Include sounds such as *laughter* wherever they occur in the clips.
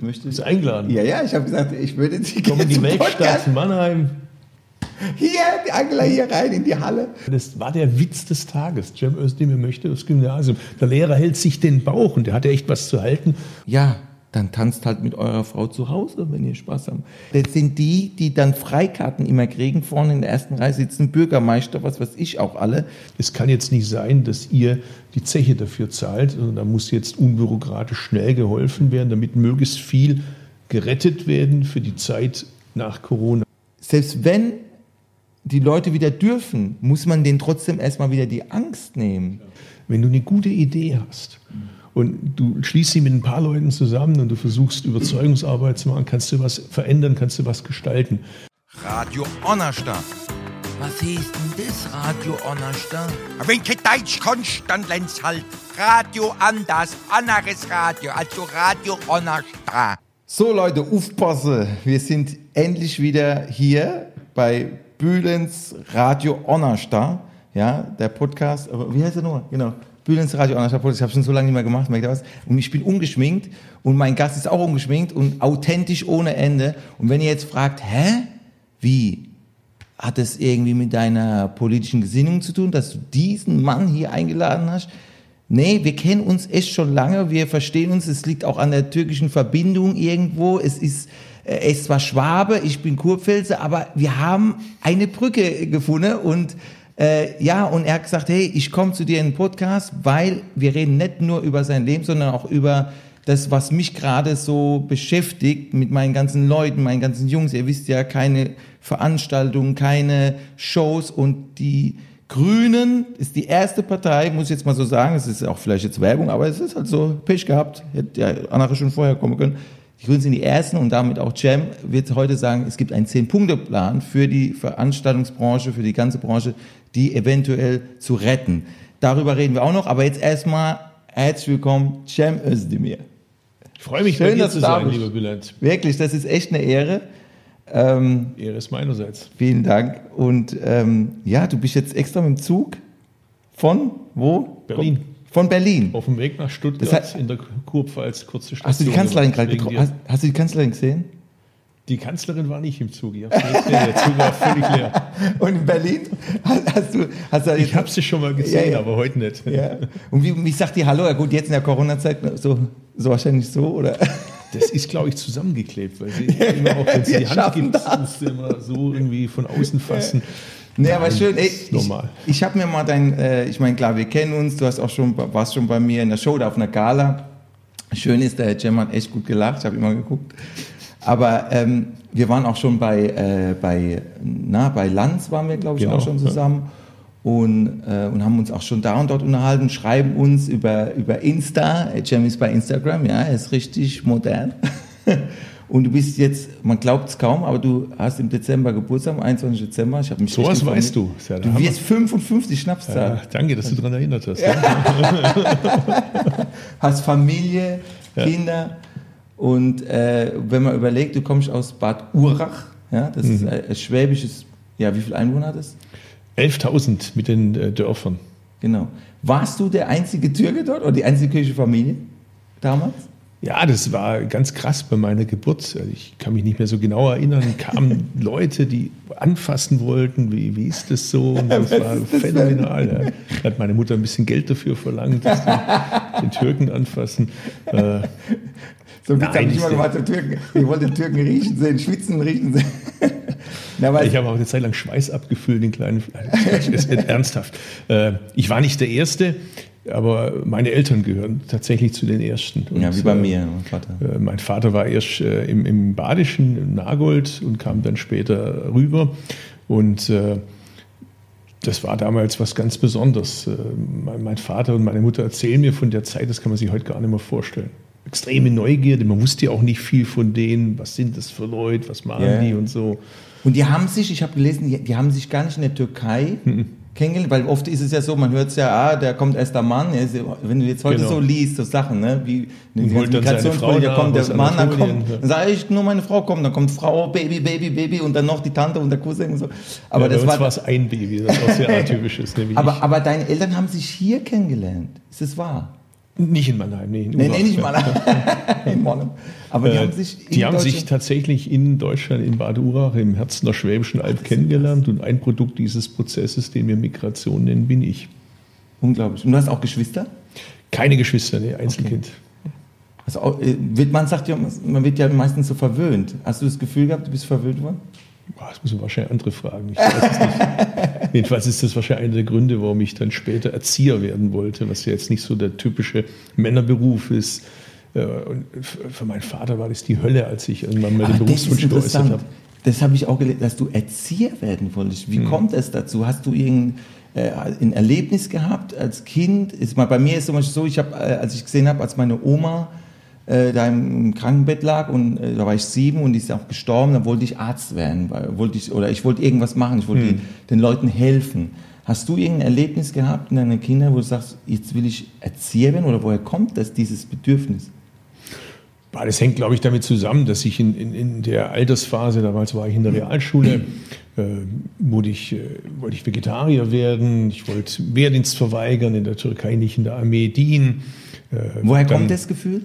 Ich möchte. Bist eingeladen. Ja, ja, ich habe gesagt, ich würde Sie Komm in die Weltstadt Mannheim. Hier, die Angela hier rein in die Halle. Das war der Witz des Tages. Cem Özdemir möchte das Gymnasium. Der Lehrer hält sich den Bauch und der hatte echt was zu halten. Ja, dann tanzt halt mit eurer Frau zu Hause, wenn ihr Spaß habt. Das sind die, die dann Freikarten immer kriegen. Vorne in der ersten Reihe sitzen Bürgermeister, was weiß ich auch alle. Es kann jetzt nicht sein, dass ihr die Zeche dafür zahlt. Also da muss jetzt unbürokratisch schnell geholfen werden, damit möglichst viel gerettet werden für die Zeit nach Corona. Selbst wenn die Leute wieder dürfen, muss man denen trotzdem erstmal wieder die Angst nehmen. Wenn du eine gute Idee hast und du schließt sie mit ein paar Leuten zusammen und du versuchst Überzeugungsarbeit zu machen, kannst du was verändern, kannst du was gestalten. Radio Onnerstadt. Was hieß denn das, Radio Onnerstadt? Wenn kein Deutsch kannst, dann lernst halt Radio anders, anderes Radio, also Radio Onnerstadt. So Leute, aufpasse, wir sind endlich wieder hier bei Bühlens Radio Onnerstar, ja, der Podcast, aber wie heißt der nochmal? Genau, Bühlens Radio Onnerstar Podcast, ich habe schon so lange nicht mehr gemacht, merkt ihr was? Und ich bin ungeschminkt und mein Gast ist auch ungeschminkt und authentisch ohne Ende. Und wenn ihr jetzt fragt, hä, wie? Hat das irgendwie mit deiner politischen Gesinnung zu tun, dass du diesen Mann hier eingeladen hast? Nee, wir kennen uns echt schon lange, wir verstehen uns, es liegt auch an der türkischen Verbindung irgendwo, es ist, äh, ist zwar Schwabe, ich bin Kurpfälzer, aber wir haben eine Brücke gefunden und äh, ja, und er hat gesagt, hey, ich komme zu dir in den Podcast, weil wir reden nicht nur über sein Leben, sondern auch über das, was mich gerade so beschäftigt mit meinen ganzen Leuten, meinen ganzen Jungs. Ihr wisst ja, keine Veranstaltungen, keine Shows und die Grünen ist die erste Partei, muss ich jetzt mal so sagen, es ist auch vielleicht jetzt Werbung, aber es ist halt so Pech gehabt, hätte ja andere schon vorher kommen können. Die Grünen sind die ersten und damit auch Cem wird heute sagen, es gibt einen Zehn-Punkte-Plan für die Veranstaltungsbranche, für die ganze Branche, die eventuell zu retten. Darüber reden wir auch noch, aber jetzt erstmal herzlich willkommen, Cem Özdemir. Ich freue mich, Schön, bei dir dass zu sein, bist. lieber Bülent. Wirklich, das ist echt eine Ehre. Ähm, Ehre ist meinerseits. vielen Dank. Und ähm, ja, du bist jetzt extra mit dem Zug von wo? Berlin. Von Berlin. Auf dem Weg nach Stuttgart Das heißt- in der Kurpfalz, kurze Station. Hast du die Kanzlerin gerade getroffen? Hast, hast du die Kanzlerin gesehen? Die Kanzlerin war nicht im Zug. Der Zug war völlig leer. *laughs* Und in Berlin? Hast, du, hast du Ich habe sie schon mal gesehen, Ja, ja. aber heute nicht. Ja. Und wie, wie sagt die Hallo? Ja gut, jetzt in der Corona-Zeit so, so wahrscheinlich so, oder? Das ist, glaube ich, zusammengeklebt, weil sie *laughs* immer auch, wenn sie die Hand gibt, das. musst du immer so irgendwie von außen fassen. Nee, aber schön. Ey, ich ich habe mir mal dein, äh, ich meine, klar, wir kennen uns, du hast auch schon, warst schon bei mir in der Show, da auf einer Gala. Schön ist, der Herr Cem hat echt gut gelacht, ich habe immer geguckt. Aber ähm, wir waren auch schon bei, äh, bei, na, bei Lanz waren wir, glaube ich, Genau, auch schon ja. zusammen. Und, äh, und haben uns auch schon da und dort unterhalten, schreiben uns über, über Insta. Cem ist bei Instagram, ja, er ist richtig modern. *laughs* Und du bist jetzt, man glaubt es kaum, aber du hast im Dezember Geburtstag, am 21. Dezember. Ich habe mich So was weißt du. Ja Du wirst 55 Schnapszahl. Ja, danke, dass du daran erinnert hast. *laughs* Hast Familie, Kinder. Und äh, wenn man überlegt, du kommst aus Bad Urach, ja, das Mhm. ist ein, schwäbisches, ja, wie viele Einwohner hat das? 11.000 mit den äh, Dörfern. Genau. Warst du der einzige Türke dort oder die einzige türkische Familie damals? Ja, das war ganz krass bei meiner Geburt. Also ich kann mich nicht mehr so genau erinnern. Kamen *laughs* Leute, die anfassen wollten. Wie, wie ist das so? Und das war phänomenal. Ja. Da hat meine Mutter ein bisschen Geld dafür verlangt, dass die *laughs* den Türken anfassen. Äh, So Nein, habe ich immer gemacht, der Türken. Ich wollte den Türken riechen sehen, schwitzen riechen sehen. *laughs* Na, Ich habe auch eine Zeit lang Schweiß abgefüllt, den kleinen. Das ist ernsthaft. Äh, Ich war nicht der Erste, aber meine Eltern gehören tatsächlich zu den Ersten. Und, ja, wie bei äh, mir, mein Vater. Äh, Mein Vater war erst äh, im, im Badischen, in Nagold und kam dann später rüber. Und äh, das war damals was ganz Besonderes. Mein, mein Vater und meine Mutter erzählen mir von der Zeit, das kann man sich heute gar nicht mehr vorstellen. Extreme Neugierde, man wusste ja auch nicht viel von denen. Was sind das für Leute, was machen Ja. die und so. Und die haben sich, ich habe gelesen, die, die haben sich gar nicht in der Türkei Mhm. Kennengelernt, weil oft ist es ja so, man hört es ja, ah, der kommt erst der Mann. Wenn du jetzt heute Genau. so liest, so Sachen, ne, wie Migrationspolitik, Frau da kommt da der Mann, dann kommt, dann sage ich, nur meine Frau kommt, dann kommt Frau, Baby, Baby, Baby und dann noch die Tante und der Cousin und so. Aber ja, das war, es ein Baby, das auch sehr *laughs* atypisch ist. Nämlich aber, aber deine Eltern haben sich hier kennengelernt. Ist das wahr? Nicht in Mannheim, nee. In Nee, nee, nicht *laughs* ja. mal. in Monum. Aber die Äh, haben sich. in die haben sich tatsächlich in Deutschland, in Bad Urach, im Herzen der Schwäbischen Alb kennengelernt. Und ein Produkt dieses Prozesses, den wir Migration nennen, bin ich. Unglaublich. Und du hast auch Geschwister? Keine Geschwister, nee, Einzelkind. Also, auch, äh, man sagt ja, man wird ja meistens so verwöhnt. Hast du das Gefühl gehabt, du bist verwöhnt worden? Das müssen wahrscheinlich andere fragen. Ich weiß es nicht. *laughs* *laughs* Jedenfalls ist das wahrscheinlich einer der Gründe, warum ich dann später Erzieher werden wollte, was ja jetzt nicht so der typische Männerberuf ist. Äh, Und für meinen Vater war das die Hölle, als ich irgendwann ist Berufswunsch geäußert habe. Das habe ich auch gelesen, dass du Erzieher werden wolltest. Hm. Wie kommt es dazu? Hast du irgendein äh, ein Erlebnis gehabt als Kind? Ist mal, bei mir ist zum Beispiel so, ich habe, äh, als ich gesehen habe, als meine Oma äh, da im Krankenbett lag und äh, da war ich sieben und die ist auch gestorben, dann wollte ich Arzt werden, weil, wollte ich, oder ich wollte irgendwas machen, ich wollte Hm. den, Leuten helfen. Hast du irgendein Erlebnis gehabt in deinen Kindern, wo du sagst, jetzt will ich Erzieher werden oder woher kommt das, dieses Bedürfnis? Das hängt, glaube ich, damit zusammen, dass ich in, in, in der Altersphase, damals war ich in der Realschule, äh, wurde ich, äh, wollte ich Vegetarier werden, ich wollte Wehrdienst verweigern, in der Türkei nicht in der Armee dienen. Äh, Woher dann- kommt das Gefühl?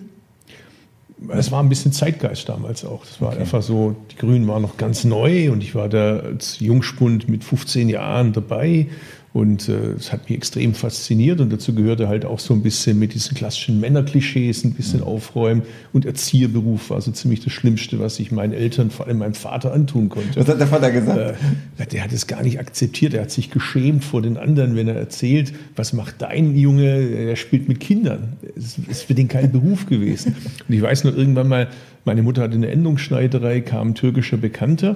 Es war ein bisschen Zeitgeist damals auch. Das war einfach so, die Grünen waren noch ganz neu und ich war da als Jungspund mit 15 Jahren dabei und äh, es hat mich extrem fasziniert und dazu gehörte halt auch so ein bisschen mit diesen klassischen Männerklischees ein bisschen aufräumen und Erzieherberuf war so ziemlich das Schlimmste, was ich meinen Eltern, vor allem meinem Vater antun konnte. Was hat der Vater gesagt? Äh, der hat es gar nicht akzeptiert. Er hat sich geschämt vor den anderen, wenn er erzählt, was macht dein Junge? Er spielt mit Kindern. Es ist für den kein Beruf gewesen. Und ich weiß noch irgendwann mal, meine Mutter hatte eine Endungsschneiderei, kam ein türkischer Bekannter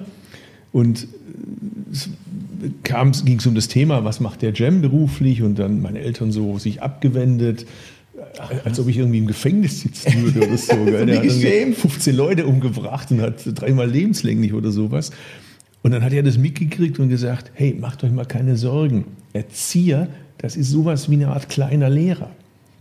und es kam, ging es um das Thema, was macht der Jam beruflich? Und dann meine Eltern so sich abgewendet. Als ob ich irgendwie im Gefängnis sitzen würde oder so. *laughs* Der hat irgendwie geschämt. 15 Leute umgebracht und hat dreimal lebenslänglich oder sowas. Und dann hat er das mitgekriegt und gesagt, hey, macht euch mal keine Sorgen. Erzieher, das ist sowas wie eine Art kleiner Lehrer.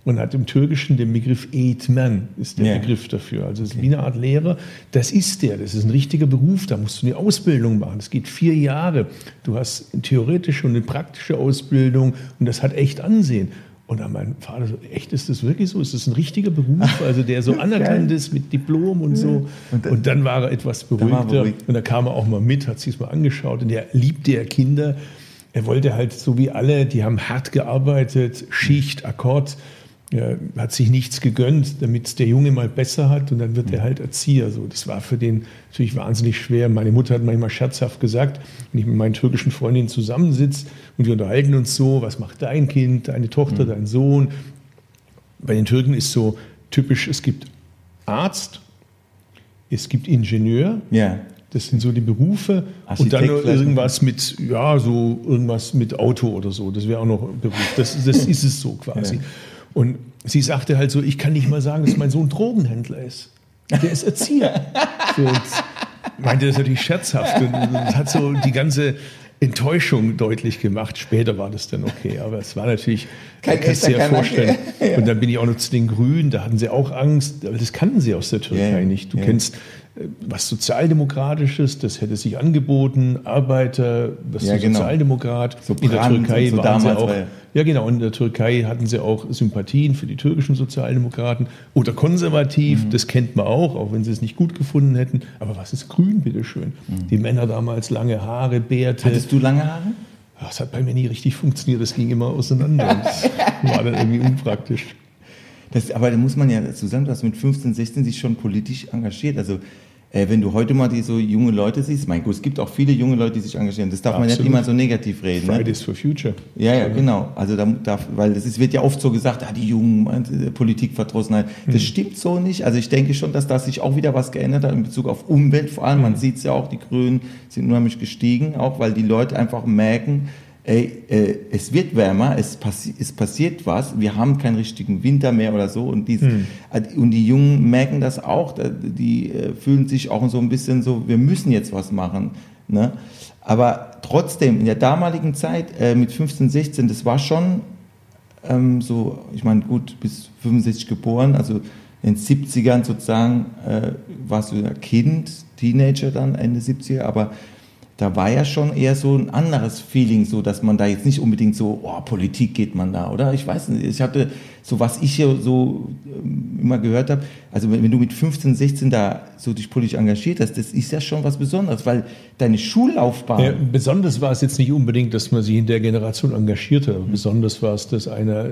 Und hat im Türkischen den Begriff Eğitmen, ist der Ja. Begriff dafür. Also es ist wie eine Art Lehrer. Das ist der, das ist ein richtiger Beruf, da musst du eine Ausbildung machen. Das geht vier Jahre. Du hast eine theoretische und eine praktische Ausbildung und das hat echt Ansehen. Und dann mein Vater so, echt, ist das wirklich so? Ist das ein richtiger Beruf, *laughs* also der so anerkannt ist mit Diplom und so? Und Und dann- war er etwas er beruhigter. beruhigt. Und da kam er auch mal mit, hat sich mal angeschaut und er liebte ja Kinder. Er wollte halt so wie alle, die haben hart gearbeitet, Schicht, Akkord, er hat sich nichts gegönnt, damit es der Junge mal besser hat und dann wird er halt Erzieher. So, das war für den natürlich wahnsinnig schwer. Meine Mutter hat manchmal scherzhaft gesagt, wenn ich mit meinen türkischen Freundinnen zusammensitze und wir unterhalten uns so, was macht dein Kind, deine Tochter, dein Sohn? Bei den Türken ist so typisch, es gibt Arzt, es gibt Ingenieur, Ja. das sind so die Berufe. Architekt und dann irgendwas mit, ja, so irgendwas mit Auto oder so. Das wäre auch noch ein Beruf. Das, das *laughs* ist es so quasi. Ja. Und sie sagte halt so, ich kann nicht mal sagen, dass mein Sohn Drogenhändler ist. Der ist Erzieher. so, und meinte das natürlich scherzhaft und, und hat so die ganze Enttäuschung deutlich gemacht. Später war das dann okay, aber es war natürlich, Kein kannst du dir ja vorstellen. *laughs* Ja. Und dann bin ich auch noch zu den Grünen, da hatten sie auch Angst, aber das kannten sie aus der Türkei Ja, nicht. Du kennst was Sozialdemokratisches, das hätte sich angeboten, Arbeiter, was Ja, genau. Sozialdemokrat. So in der Türkei so waren sie auch, ja- genau, in der Türkei hatten sie auch Sympathien für die türkischen Sozialdemokraten oder konservativ, Mhm. das kennt man auch, auch wenn sie es nicht gut gefunden hätten. Aber was ist grün, bitteschön? Die Männer damals lange Haare, Bärte. Mhm. Hattest du lange Haare? Das hat bei mir nie richtig funktioniert, das ging immer auseinander. Das *laughs* war dann irgendwie unpraktisch. Das, aber da muss man ja dazu sagen, du hast mit 15, 16 sich schon politisch engagiert. Also äh, wenn du heute mal die so junge Leute siehst, mein Gott, es gibt auch viele junge Leute, die sich engagieren. Das darf man Absolut. nicht immer so negativ reden. Ne? Fridays for Future. Ja, ja, genau. Also da darf, weil es ist- wird ja oft so gesagt, ah, die Jungen, äh, Politikverdrossenheit. Das stimmt so nicht. Also ich denke schon, dass da sich auch wieder was geändert hat in Bezug auf Umwelt vor allem. Man Hm. sieht es ja auch, die Grünen sind unheimlich gestiegen, auch weil die Leute einfach merken, ey, äh, es wird wärmer, es, passi es passiert was, wir haben keinen richtigen Winter mehr oder so und, dies, Hm. äh, und die Jungen merken das auch, die äh, fühlen sich auch so ein bisschen so, wir müssen jetzt was machen. Ne? Aber trotzdem, in der damaligen Zeit äh, mit 15, 16, das war schon ähm, so, ich meine, gut, bis 65 geboren, also in den 70ern sozusagen äh, warst du ja Kind, Teenager dann, Ende 70er, aber da war ja schon eher so ein anderes Feeling, so dass man da jetzt nicht unbedingt so, oh, Politik geht man da, oder? Ich weiß nicht, ich hatte so, was ich hier so ähm, immer gehört habe, also wenn, wenn du mit 15, 16 da so dich politisch engagiert hast, das ist ja schon was Besonderes, weil deine Schullaufbahn. Ja, besonders war es jetzt nicht unbedingt, dass man sich in der Generation engagiert hat, aber besonders war es, dass einer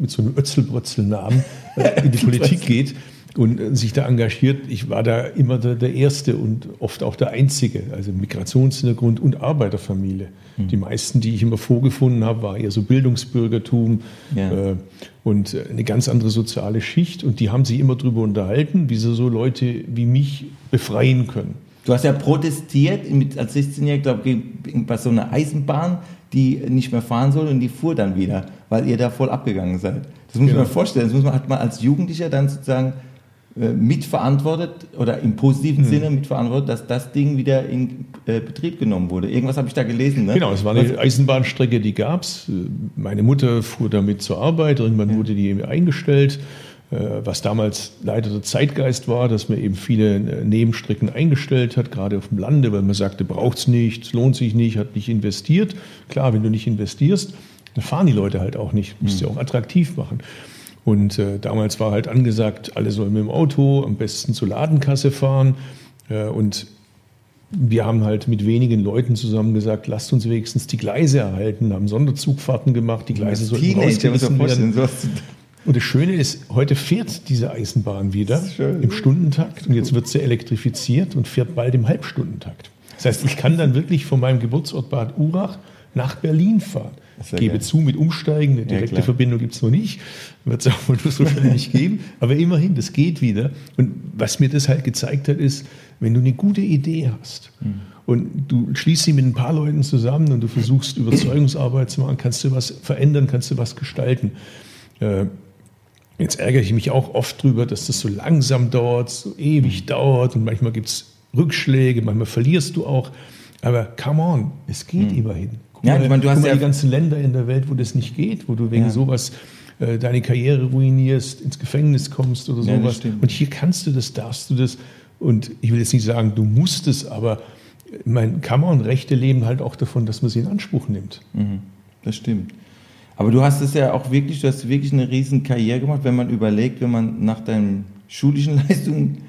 mit so einem Ötzelbrötzelnamen äh, in die *laughs* Politik geht und sich da engagiert. Ich war da immer der, der Erste und oft auch der Einzige, also Migrationshintergrund und Arbeiterfamilie. Die meisten, die ich immer vorgefunden habe, war eher so Bildungsbürgertum Ja. äh, und äh, eine ganz andere soziale Schicht. Und die haben sich immer darüber unterhalten, wie sie so Leute wie mich befreien können. Du hast ja protestiert mit, als 16-Jähriger, glaube ich, bei so einer Eisenbahn, die nicht mehr fahren soll und die fuhr dann wieder, weil ihr da voll abgegangen seid. Das muss Genau. man vorstellen. Das muss man, hat man als Jugendlicher dann sozusagen mitverantwortet oder im positiven Hm. Sinne mitverantwortet, dass das Ding wieder in äh, Betrieb genommen wurde. Irgendwas habe ich da gelesen. Ne? Genau, es war eine Eisenbahnstrecke, die gab es. Meine Mutter fuhr damit zur Arbeit, irgendwann wurde die eingestellt. Äh, Was damals leider der Zeitgeist war, dass man eben viele äh, Nebenstrecken eingestellt hat, gerade auf dem Lande, weil man sagte, braucht es nicht, lohnt sich nicht, hat nicht investiert. Klar, wenn du nicht investierst, dann fahren die Leute halt auch nicht. Musst du auch attraktiv machen. Und äh, damals war halt angesagt, alle sollen mit dem Auto am besten zur Ladenkasse fahren. Äh, und wir haben halt mit wenigen Leuten zusammen gesagt, lasst uns wenigstens die Gleise erhalten, haben Sonderzugfahrten gemacht, die Gleise sollten Teenager, rausgerissen werden. Und das Schöne ist, heute fährt diese Eisenbahn wieder im Stundentakt und jetzt wird sie elektrifiziert und fährt bald im Halbstundentakt. Das heißt, ich kann dann wirklich von meinem Geburtsort Bad Urach nach Berlin fahren. Ja gebe geil. zu, mit Umsteigen, eine direkte klar. Verbindung gibt es noch nicht, wird es auch wohl so schnell *laughs* nicht geben, aber immerhin, das geht wieder. Und was mir das halt gezeigt hat, ist, wenn du eine gute Idee hast und du schließt sie mit ein paar Leuten zusammen und du versuchst Überzeugungsarbeit zu machen, kannst du was verändern, kannst du was gestalten. Äh, Jetzt ärgere ich mich auch oft drüber, dass das so langsam dauert, so ewig dauert und manchmal gibt es Rückschläge, manchmal verlierst du auch. Aber come on, es geht immerhin. Guck Ja, mal, ich meine, du hast ja- die ganzen Länder in der Welt, wo das nicht geht, wo du wegen Ja. sowas äh, deine Karriere ruinierst, ins Gefängnis kommst oder Ja, sowas. und hier kannst du das, darfst du das. Und ich will jetzt nicht sagen, du musst es, aber mein come on, Rechte leben halt auch davon, dass man sie in Anspruch nimmt. Das stimmt. Aber du hast es ja auch wirklich, du hast wirklich eine riesen Karriere gemacht, wenn man überlegt, wenn man nach deinen schulischen *laughs* Leistungen ge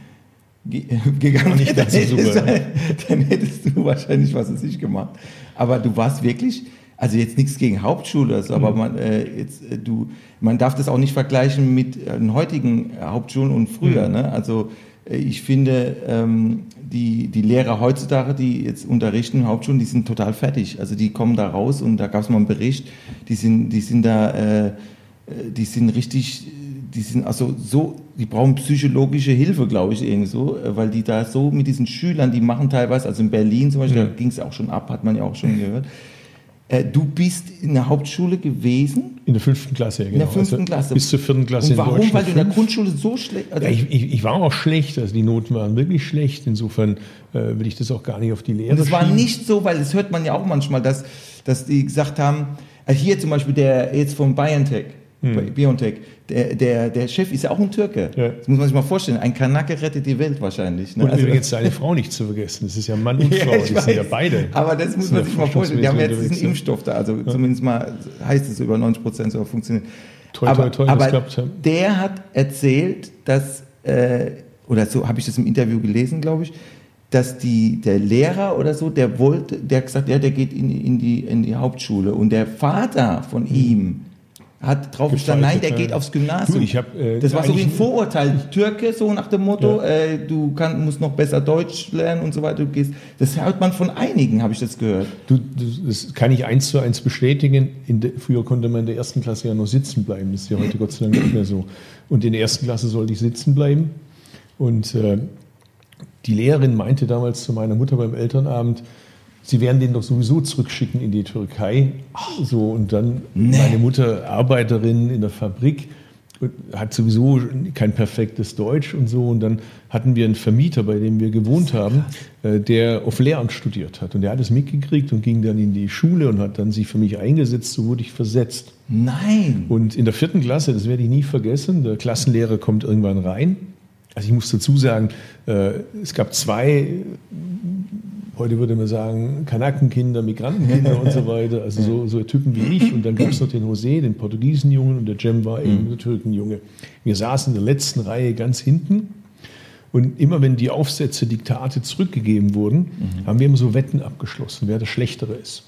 *laughs* gegangen Nicht so dann, super. hättest, *laughs* dann hättest du wahrscheinlich was weiß ich gemacht. Aber du warst wirklich, also jetzt nichts gegen Hauptschule, also, aber man, äh, jetzt, äh, du, man darf das auch nicht vergleichen mit äh, den heutigen Hauptschulen und früher. Ne? Also äh, ich finde, ähm, die, die Lehrer heutzutage, die jetzt unterrichten in Hauptschulen, die sind total fertig. Also die kommen da raus und da gab es mal einen Bericht, die sind, die sind da, äh, äh, die sind richtig, die sind also so, die brauchen psychologische Hilfe, glaube ich, irgendwie so, äh, weil die da so mit diesen Schülern, die machen teilweise, also in Berlin zum Beispiel, da ging es auch schon ab, hat man ja auch schon gehört. Äh, du bist in der Hauptschule gewesen? In der fünften Klasse, ja, genau. der fünften Klasse. Bis zur vierten Klasse Und warum? in. Weil du in der. Grundschule so schlecht. Also Ja, ich, ich, ich war auch schlecht, also die Noten waren wirklich schlecht. Insofern äh, will ich das auch gar nicht auf die Lehre Und es war nicht so, weil das hört man ja auch manchmal, dass, dass die gesagt haben, äh, hier zum Beispiel der jetzt von BioNTech, BioNTech, der, der, der Chef ist ja auch ein Türke. Hm. Ja. Das muss man sich mal vorstellen. Ein Kanake rettet die Welt wahrscheinlich. Ne? Und Also- übrigens seine Frau nicht zu vergessen. Das ist ja Mann und *laughs* Frau, Ja, die sind ja weiß. beide. Aber das muss Sind man ja sich mal vorstellen. Die haben jetzt diesen ja. Impfstoff da, also zumindest mal heißt es über 90 Prozent soll funktionieren. Toi, aber toi, toi, das aber ja. der hat erzählt, dass, äh, oder so habe ich das im Interview gelesen, glaube ich, dass die, der Lehrer oder so, der wollte, der hat gesagt, ja, der geht in, in, die, in die Hauptschule. Und der Vater von ihm hat drauf gestanden, nein, der geht ja. aufs Gymnasium. Du, ich hab, äh, das war so wie ein Vorurteil. Türke, so nach dem Motto, Ja. äh, du kann, musst noch besser Deutsch lernen und so weiter. Du gehst, das hört man von einigen, habe ich das gehört. Du, das kann ich eins zu eins bestätigen. Der, früher konnte man in der ersten Klasse ja nur sitzen bleiben. Das ist ja heute Gott sei Dank nicht mehr so. Und in der ersten Klasse sollte ich sitzen bleiben. Und äh, die Lehrerin meinte damals zu meiner Mutter beim Elternabend, sie werden den doch sowieso zurückschicken in die Türkei. So, und dann meine Mutter, Arbeiterin in der Fabrik, hat sowieso kein perfektes Deutsch und so. Und dann hatten wir einen Vermieter, bei dem wir gewohnt haben, äh, der auf Lehramt studiert hat. Und der hat es mitgekriegt und ging dann in die Schule und hat dann sich für mich eingesetzt. So wurde ich versetzt. Nein. Und in der vierten Klasse, das werde ich nie vergessen, der Klassenlehrer kommt irgendwann rein. Also ich muss dazu sagen, äh, es gab zwei heute würde man sagen, Kanakenkinder, Migrantenkinder und so weiter, also so, so Typen wie ich. Und dann gab es noch den José, den Portugiesen-Jungen und der Cem war eben der Türkenjunge. Wir saßen in der letzten Reihe ganz hinten und immer wenn die Aufsätze, Diktate zurückgegeben wurden, haben wir immer so Wetten abgeschlossen, wer der Schlechtere ist.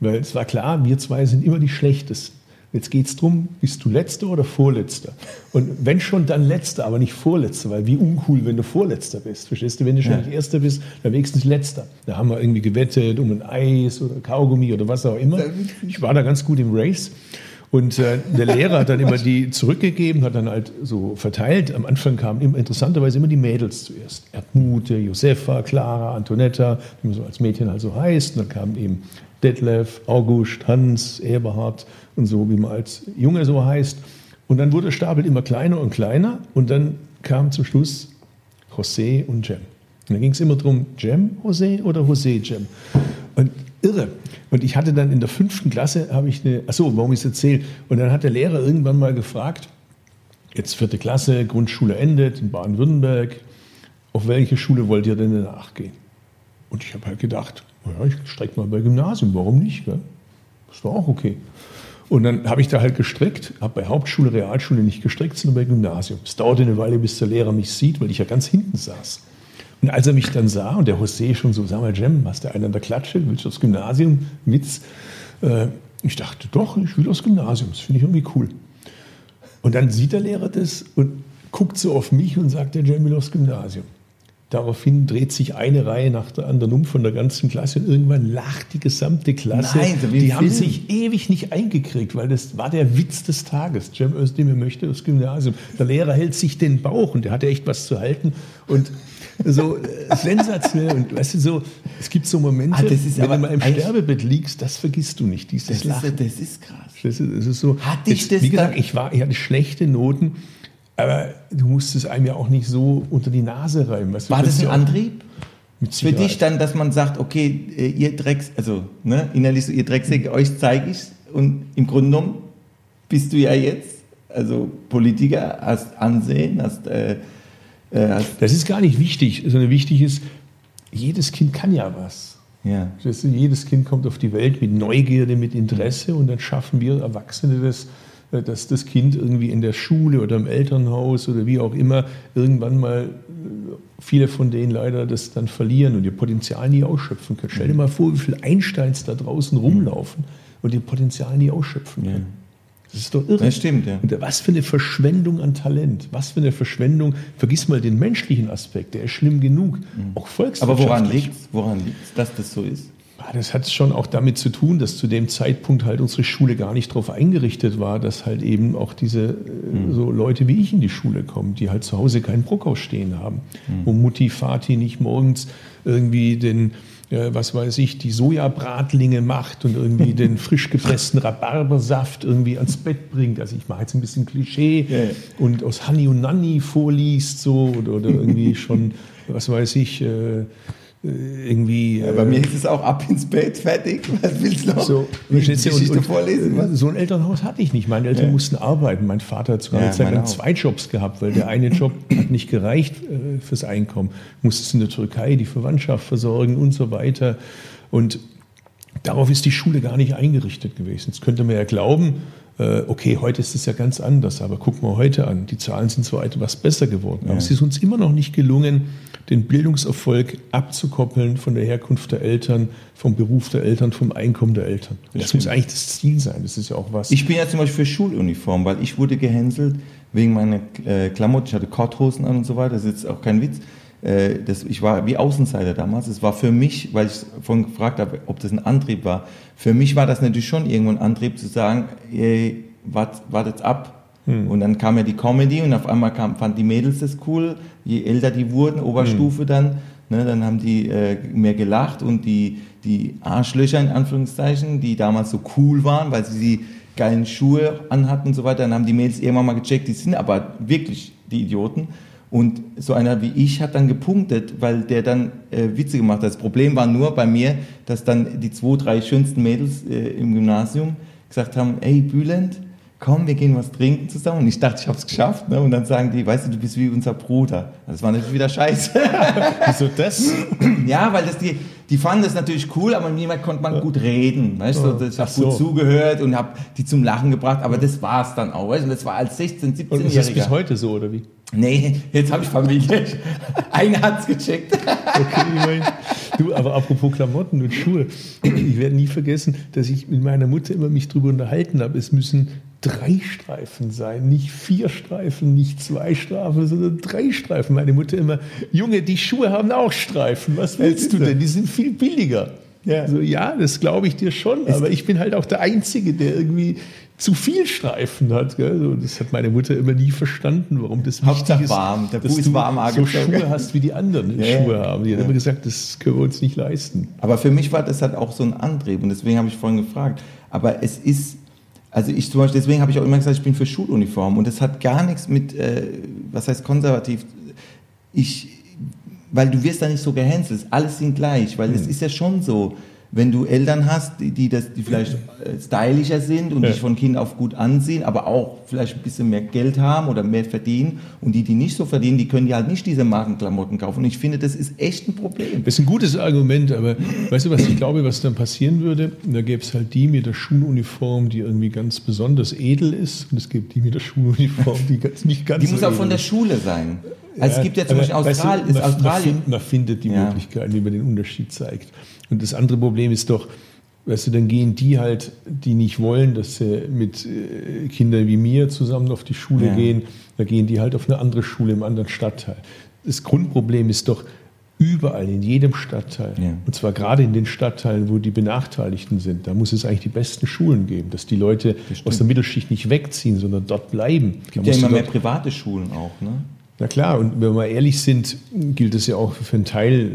Weil es war klar, wir zwei sind immer die Schlechtesten. Jetzt geht es darum, bist du Letzter oder Vorletzter? Und wenn schon, dann Letzter, aber nicht Vorletzter, weil wie uncool, wenn du Vorletzter bist. Verstehst du? Wenn du schon nicht Erster bist, dann wenigstens Letzter. Da haben wir irgendwie gewettet um ein Eis oder Kaugummi oder was auch immer. Ich war da ganz gut im Race. Und äh, der Lehrer hat dann immer die zurückgegeben, hat dann halt so verteilt. Am Anfang kamen immer, interessanterweise immer die Mädels zuerst. Erdmute, Josefa, Clara, Antonetta, wie man so als Mädchen halt so heißt. Und dann kamen eben Detlef, August, Hans, Eberhard und so, wie man als Junge so heißt. Und dann wurde Stapel immer kleiner und kleiner. Und dann kam zum Schluss José und Jem. Und dann ging es immer darum, Jem, José oder José, Jem. Und irre. Und ich hatte dann in der fünften Klasse, habe ich eine, achso, warum ich es erzähle. Und dann hat der Lehrer irgendwann mal gefragt, jetzt vierte Klasse, Grundschule endet in Baden-Württemberg, auf welche Schule wollt ihr denn danach gehen? Und ich habe halt gedacht, naja, ich strecke mal bei Gymnasium, warum nicht? Gell? Das war auch okay. Und dann habe ich da halt gestreckt, habe bei Hauptschule, Realschule nicht gestreckt, sondern bei Gymnasium. Es dauerte eine Weile, bis der Lehrer mich sieht, weil ich ja ganz hinten saß. Und als er mich dann sah und der José schon so, sag mal, Jem, hast du einen an der Klatsche, willst du aufs Gymnasium? Witz. Äh, ich dachte, doch, ich will aufs Gymnasium, das finde ich irgendwie cool. Und dann sieht der Lehrer das und guckt so auf mich und sagt, der Jem will aufs Gymnasium. Daraufhin dreht sich eine Reihe nach der anderen um von der ganzen Klasse und irgendwann lacht die gesamte Klasse. Nein, die haben sich ewig nicht eingekriegt, weil das war der Witz des Tages. Cem Özdemir möchte aufs Gymnasium. Der Lehrer hält sich den Bauch und der hatte echt was zu halten und so äh, sensationell und weißt du so, es gibt so Momente, Ah, das wenn du mal im Sterbebett liegst, das vergisst du nicht, dieses Das Lachen. ist, das ist krass. Das ist, das ist so. Hat dich Jetzt, das wie gesagt, ich, war, ich hatte schlechte Noten, aber du musstest einem ja auch nicht so unter die Nase reiben. Weißt War das ein Antrieb? Für dich dann, dass man sagt, okay, äh, ihr Drecks, also ne, innerlich so, ihr Drecksäcke, euch zeige ich und im Grunde genommen bist du ja jetzt, also Politiker, hast Ansehen, hast, äh, äh, hast Das ist gar nicht wichtig, sondern wichtig ist, jedes Kind kann ja was. ja. Jedes Kind kommt auf die Welt mit Neugierde, mit Interesse und dann schaffen wir Erwachsene das, dass das Kind irgendwie in der Schule oder im Elternhaus oder wie auch immer irgendwann mal, äh, viele von denen leider das dann verlieren und ihr Potenzial nie ausschöpfen können. Stell dir mal vor, wie viele Einsteins da draußen rumlaufen und ihr Potenzial nie ausschöpfen können. Das ist doch irre. Das stimmt, ja. Und was für eine Verschwendung an Talent, was für eine Verschwendung. Vergiss mal den menschlichen Aspekt, der ist schlimm genug. Auch Mhm. Aber woran volkswirtschaftlich. liegt es, woran liegt's, dass das so ist? Ah, Das hat schon auch damit zu tun, dass zu dem Zeitpunkt halt unsere Schule gar nicht darauf eingerichtet war, dass halt eben auch diese äh, so Leute wie ich in die Schule kommen, die halt zu Hause keinen Brockhaus stehen haben, wo Mutti, Vati nicht morgens irgendwie den äh, was weiß ich, die Sojabratlinge macht und irgendwie *laughs* den frisch gepressten Rhabarbersaft irgendwie ans Bett bringt. Also ich mache jetzt ein bisschen Klischee ja. und aus Honey und Nanny vorliest so oder, oder irgendwie *laughs* schon, was weiß ich, äh, irgendwie. Ja, bei mir ist es auch ab ins Bett, fertig. *laughs* Was willst du noch? So? Geschichte Und- und, vorlesen? äh, Was? So ein Elternhaus hatte ich nicht. Meine Eltern Ja. mussten arbeiten. Mein Vater hat sogar Ja, eine Zeit lang zwei Jobs gehabt, weil der eine Job *clears throat* hat nicht gereicht äh, fürs Einkommen. Musste in der Türkei die Verwandtschaft versorgen und so weiter. Und darauf ist die Schule gar nicht eingerichtet gewesen. Jetzt könnte man ja glauben, äh, okay, heute ist es ja ganz anders, aber guck mal heute an. Die Zahlen sind zwar etwas besser geworden, aber es ist uns immer noch nicht gelungen, den Bildungserfolg abzukoppeln von der Herkunft der Eltern, vom Beruf der Eltern, vom Einkommen der Eltern. Das, muss eigentlich das Ziel sein. Das ist ja auch was. Ich bin ja zum Beispiel für Schuluniform, weil ich wurde gehänselt wegen meiner äh, Klamotten. Ich hatte Korthosen an und so weiter. Das ist jetzt auch kein Witz. Äh, das, ich war wie Außenseiter damals. Es war für mich, weil ich vorhin gefragt habe, ob das ein Antrieb war. Für mich war das natürlich schon irgendwo ein Antrieb zu sagen, ey, wart, wartet's ab. Und dann kam ja die Comedy und auf einmal kam, fand die Mädels das cool. Je älter die wurden, Oberstufe dann, ne, dann haben die äh, mehr gelacht und die, die Arschlöcher in Anführungszeichen, die damals so cool waren, weil sie die geilen Schuhe anhatten und so weiter, dann haben die Mädels irgendwann mal gecheckt, die sind aber wirklich die Idioten. Und so einer wie ich hat dann gepunktet, weil der dann äh, Witze gemacht hat. Das Problem war nur bei mir, dass dann die zwei, drei schönsten Mädels äh, im Gymnasium gesagt haben, ey Bülent, komm, wir gehen was trinken zusammen. Und ich dachte, ich habe es geschafft. Ne? Und dann sagen die, weißt du, du bist wie unser Bruder. Das war natürlich wieder scheiße. *laughs* Wieso das? ja, weil das die, die fanden das natürlich cool, aber mit jemand konnte man gut reden. Weißt du, ich habe so. gut zugehört und habe die zum Lachen gebracht. Aber das war es dann auch. Weißt? Und das war als 16-, Und ist das bis 17-Jähriger. heute so, oder wie? Nee, jetzt habe ich Familie. *laughs* Einer hat's gecheckt. Okay, du, aber apropos Klamotten und Schuhe, ich werde nie vergessen, dass ich mit meiner Mutter immer mich drüber unterhalten habe. Es müssen drei Streifen sein, nicht vier Streifen, nicht zwei Streifen, sondern drei Streifen. Meine Mutter immer, Junge, die Schuhe haben auch Streifen. Was willst du denn? Die sind viel billiger. Ja. So, ja, das glaube ich dir schon, aber ich bin halt auch der Einzige, der irgendwie zu viel Streifen hat. Gell? So, das hat meine Mutter immer nie verstanden, warum das Hauptsache wichtig ist, warm. Der dass Fuß du warm so. Schuhe hast, wie die anderen Ja. Schuhe haben. Die hat Ja. immer gesagt, das können wir uns nicht leisten. Aber für mich war das halt auch so ein Antrieb und deswegen habe ich vorhin gefragt. Aber es ist, also ich zum Beispiel, deswegen habe ich auch immer gesagt, ich bin für Schuluniform und das hat gar nichts mit, äh, was heißt konservativ, ich, weil du wirst da nicht so gehänselt, alles sind gleich, weil Hm. es ist ja schon so, wenn du Eltern hast, die, die, das, die vielleicht äh, stylischer sind und Ja. dich von Kind auf gut ansehen, aber auch vielleicht ein bisschen mehr Geld haben oder mehr verdienen und die, die nicht so verdienen, die können ja halt nicht diese Markenklamotten kaufen und ich finde, das ist echt ein Problem. Das ist ein gutes Argument, aber weißt du, was ich glaube, was dann passieren würde? Da gäbe es halt die mit der Schuluniform, die irgendwie ganz besonders edel ist, und es gibt die mit der Schuluniform, die ganz, nicht ganz Die muss so auch von der. Schule sein. Also es gibt ja zum Beispiel weißt du, Austral ist man, Australien. man findet die Ja. Möglichkeiten, wie man den Unterschied zeigt. Und das andere Problem ist doch, weißt du, dann gehen die halt, die nicht wollen, dass sie mit äh, Kindern wie mir zusammen auf die Schule Ja. gehen, da gehen die halt auf eine andere Schule im anderen Stadtteil. Das Grundproblem ist doch, überall in jedem Stadtteil, Ja. und zwar gerade in den Stadtteilen, wo die Benachteiligten sind, da muss es eigentlich die besten Schulen geben, dass die Leute aus der Mittelschicht nicht wegziehen, sondern dort bleiben. Es Da gibt ja immer mehr private Schulen auch. Ne? Na klar, und wenn wir ehrlich sind, gilt es ja auch für einen Teil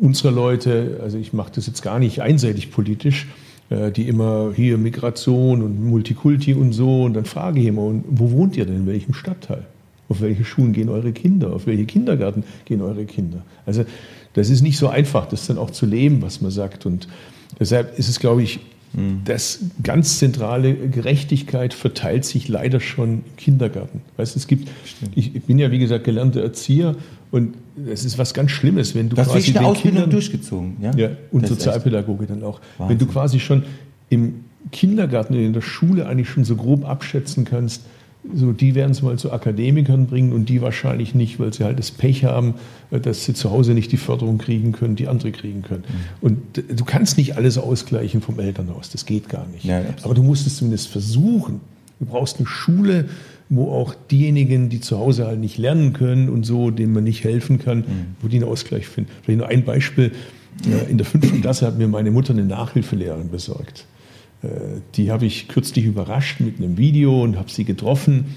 äh, unserer Leute, also ich mache das jetzt gar nicht einseitig politisch, äh, die immer hier Migration und Multikulti und so, und dann frage ich immer, und wo wohnt ihr denn, in welchem Stadtteil? Auf welche Schulen gehen eure Kinder? Auf welche Kindergarten gehen eure Kinder? Also das ist nicht so einfach, das dann auch zu leben, was man sagt. Und deshalb ist es, glaube ich, das ganz zentrale Gerechtigkeit verteilt sich leider schon im Kindergarten. Weißt, es gibt, ich, ich bin ja wie gesagt gelernter Erzieher und es ist was ganz Schlimmes, wenn du hast wirklich eine den Ausbildung Kindern- durchgezogen. Ja, ja, und Das Sozialpädagoge dann auch. Wahnsinn. Wenn du quasi schon im Kindergarten, in der Schule eigentlich schon so grob abschätzen kannst, so die werden es mal zu Akademikern bringen und die wahrscheinlich nicht, weil sie halt das Pech haben, äh, dass sie zu Hause nicht die Förderung kriegen können, die andere kriegen können. Mhm. Und d- du kannst nicht alles ausgleichen vom Elternhaus, das geht gar nicht. Ja. Aber du musst es zumindest versuchen. Du brauchst eine Schule, wo auch diejenigen, die zu Hause halt nicht lernen können und so, denen man nicht helfen kann, Mhm. wo die einen Ausgleich finden. Vielleicht nur ein Beispiel. Äh, In der fünften Klasse hat mir meine Mutter eine Nachhilfelehrerin besorgt. Äh, Die habe ich kürzlich überrascht mit einem Video und habe sie getroffen,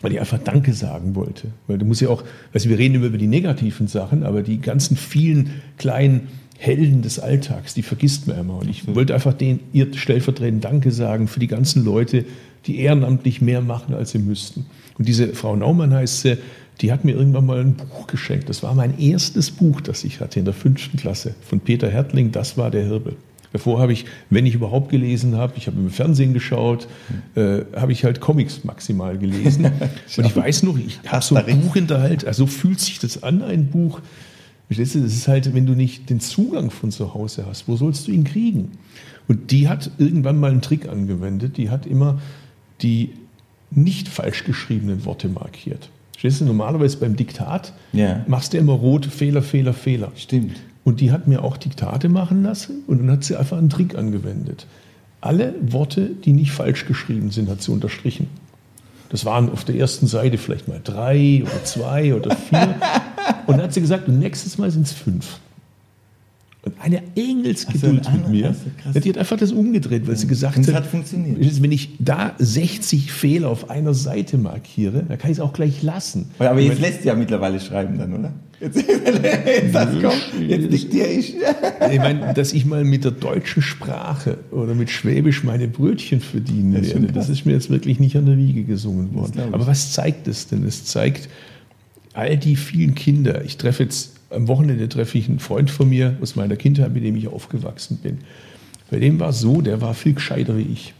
weil ich einfach Danke sagen wollte. Weil du musst ja auch, also wir reden immer über die negativen Sachen, aber die ganzen vielen kleinen Helden des Alltags, die vergisst man immer. Und ich wollte einfach denen ihr stellvertretend Danke sagen für die ganzen Leute, die ehrenamtlich mehr machen, als sie müssten. Und diese Frau Naumann heißt sie, die hat mir irgendwann mal ein Buch geschenkt. Das war mein erstes Buch, das ich hatte in der fünften Klasse von Peter Hertling, Das war der Hirbe. Davor habe ich, wenn ich überhaupt gelesen habe, ich habe im Fernsehen geschaut, äh, habe ich halt Comics maximal gelesen. *laughs* Und ich weiß noch, ich habe so ein. Buch in der Hand, also so fühlt sich das an, ein Buch. Das ist halt, wenn du nicht den Zugang von zu Hause hast, wo sollst du ihn kriegen? Und die hat irgendwann mal einen Trick angewendet, die hat immer die nicht falsch geschriebenen Worte markiert. Verstehst du, normalerweise beim Diktat Ja. machst du immer rot, Fehler, Fehler, Fehler. Stimmt. Und die hat mir auch Diktate machen lassen und dann hat sie einfach einen Trick angewendet. Alle Worte, die nicht falsch geschrieben sind, hat sie unterstrichen. Das waren auf der ersten Seite vielleicht mal drei oder zwei oder vier. *laughs* Und dann hat sie gesagt, und nächstes Mal sind es fünf. Und eine Engelsgeduld so, mit mir. ach so, krass. die hat einfach das umgedreht, weil sie gesagt Und hat, hat funktioniert. wenn ich da 60 Fehler auf einer Seite markiere, dann kann ich es auch gleich lassen. Aber jetzt lässt du ja mittlerweile schreiben dann, oder? Jetzt, das *laughs* kommt, jetzt diktiere ich. *laughs* Ich meine, dass ich mal mit der deutschen Sprache oder mit Schwäbisch meine Brötchen verdienen Das werde, das ist mir jetzt wirklich nicht an der Wiege gesungen worden. Aber was zeigt es denn? Es zeigt all die vielen Kinder. Ich treffe jetzt am Wochenende treffe ich einen Freund von mir aus meiner Kindheit, mit dem ich aufgewachsen bin. Bei dem war es so, der war viel gescheiter wie ich.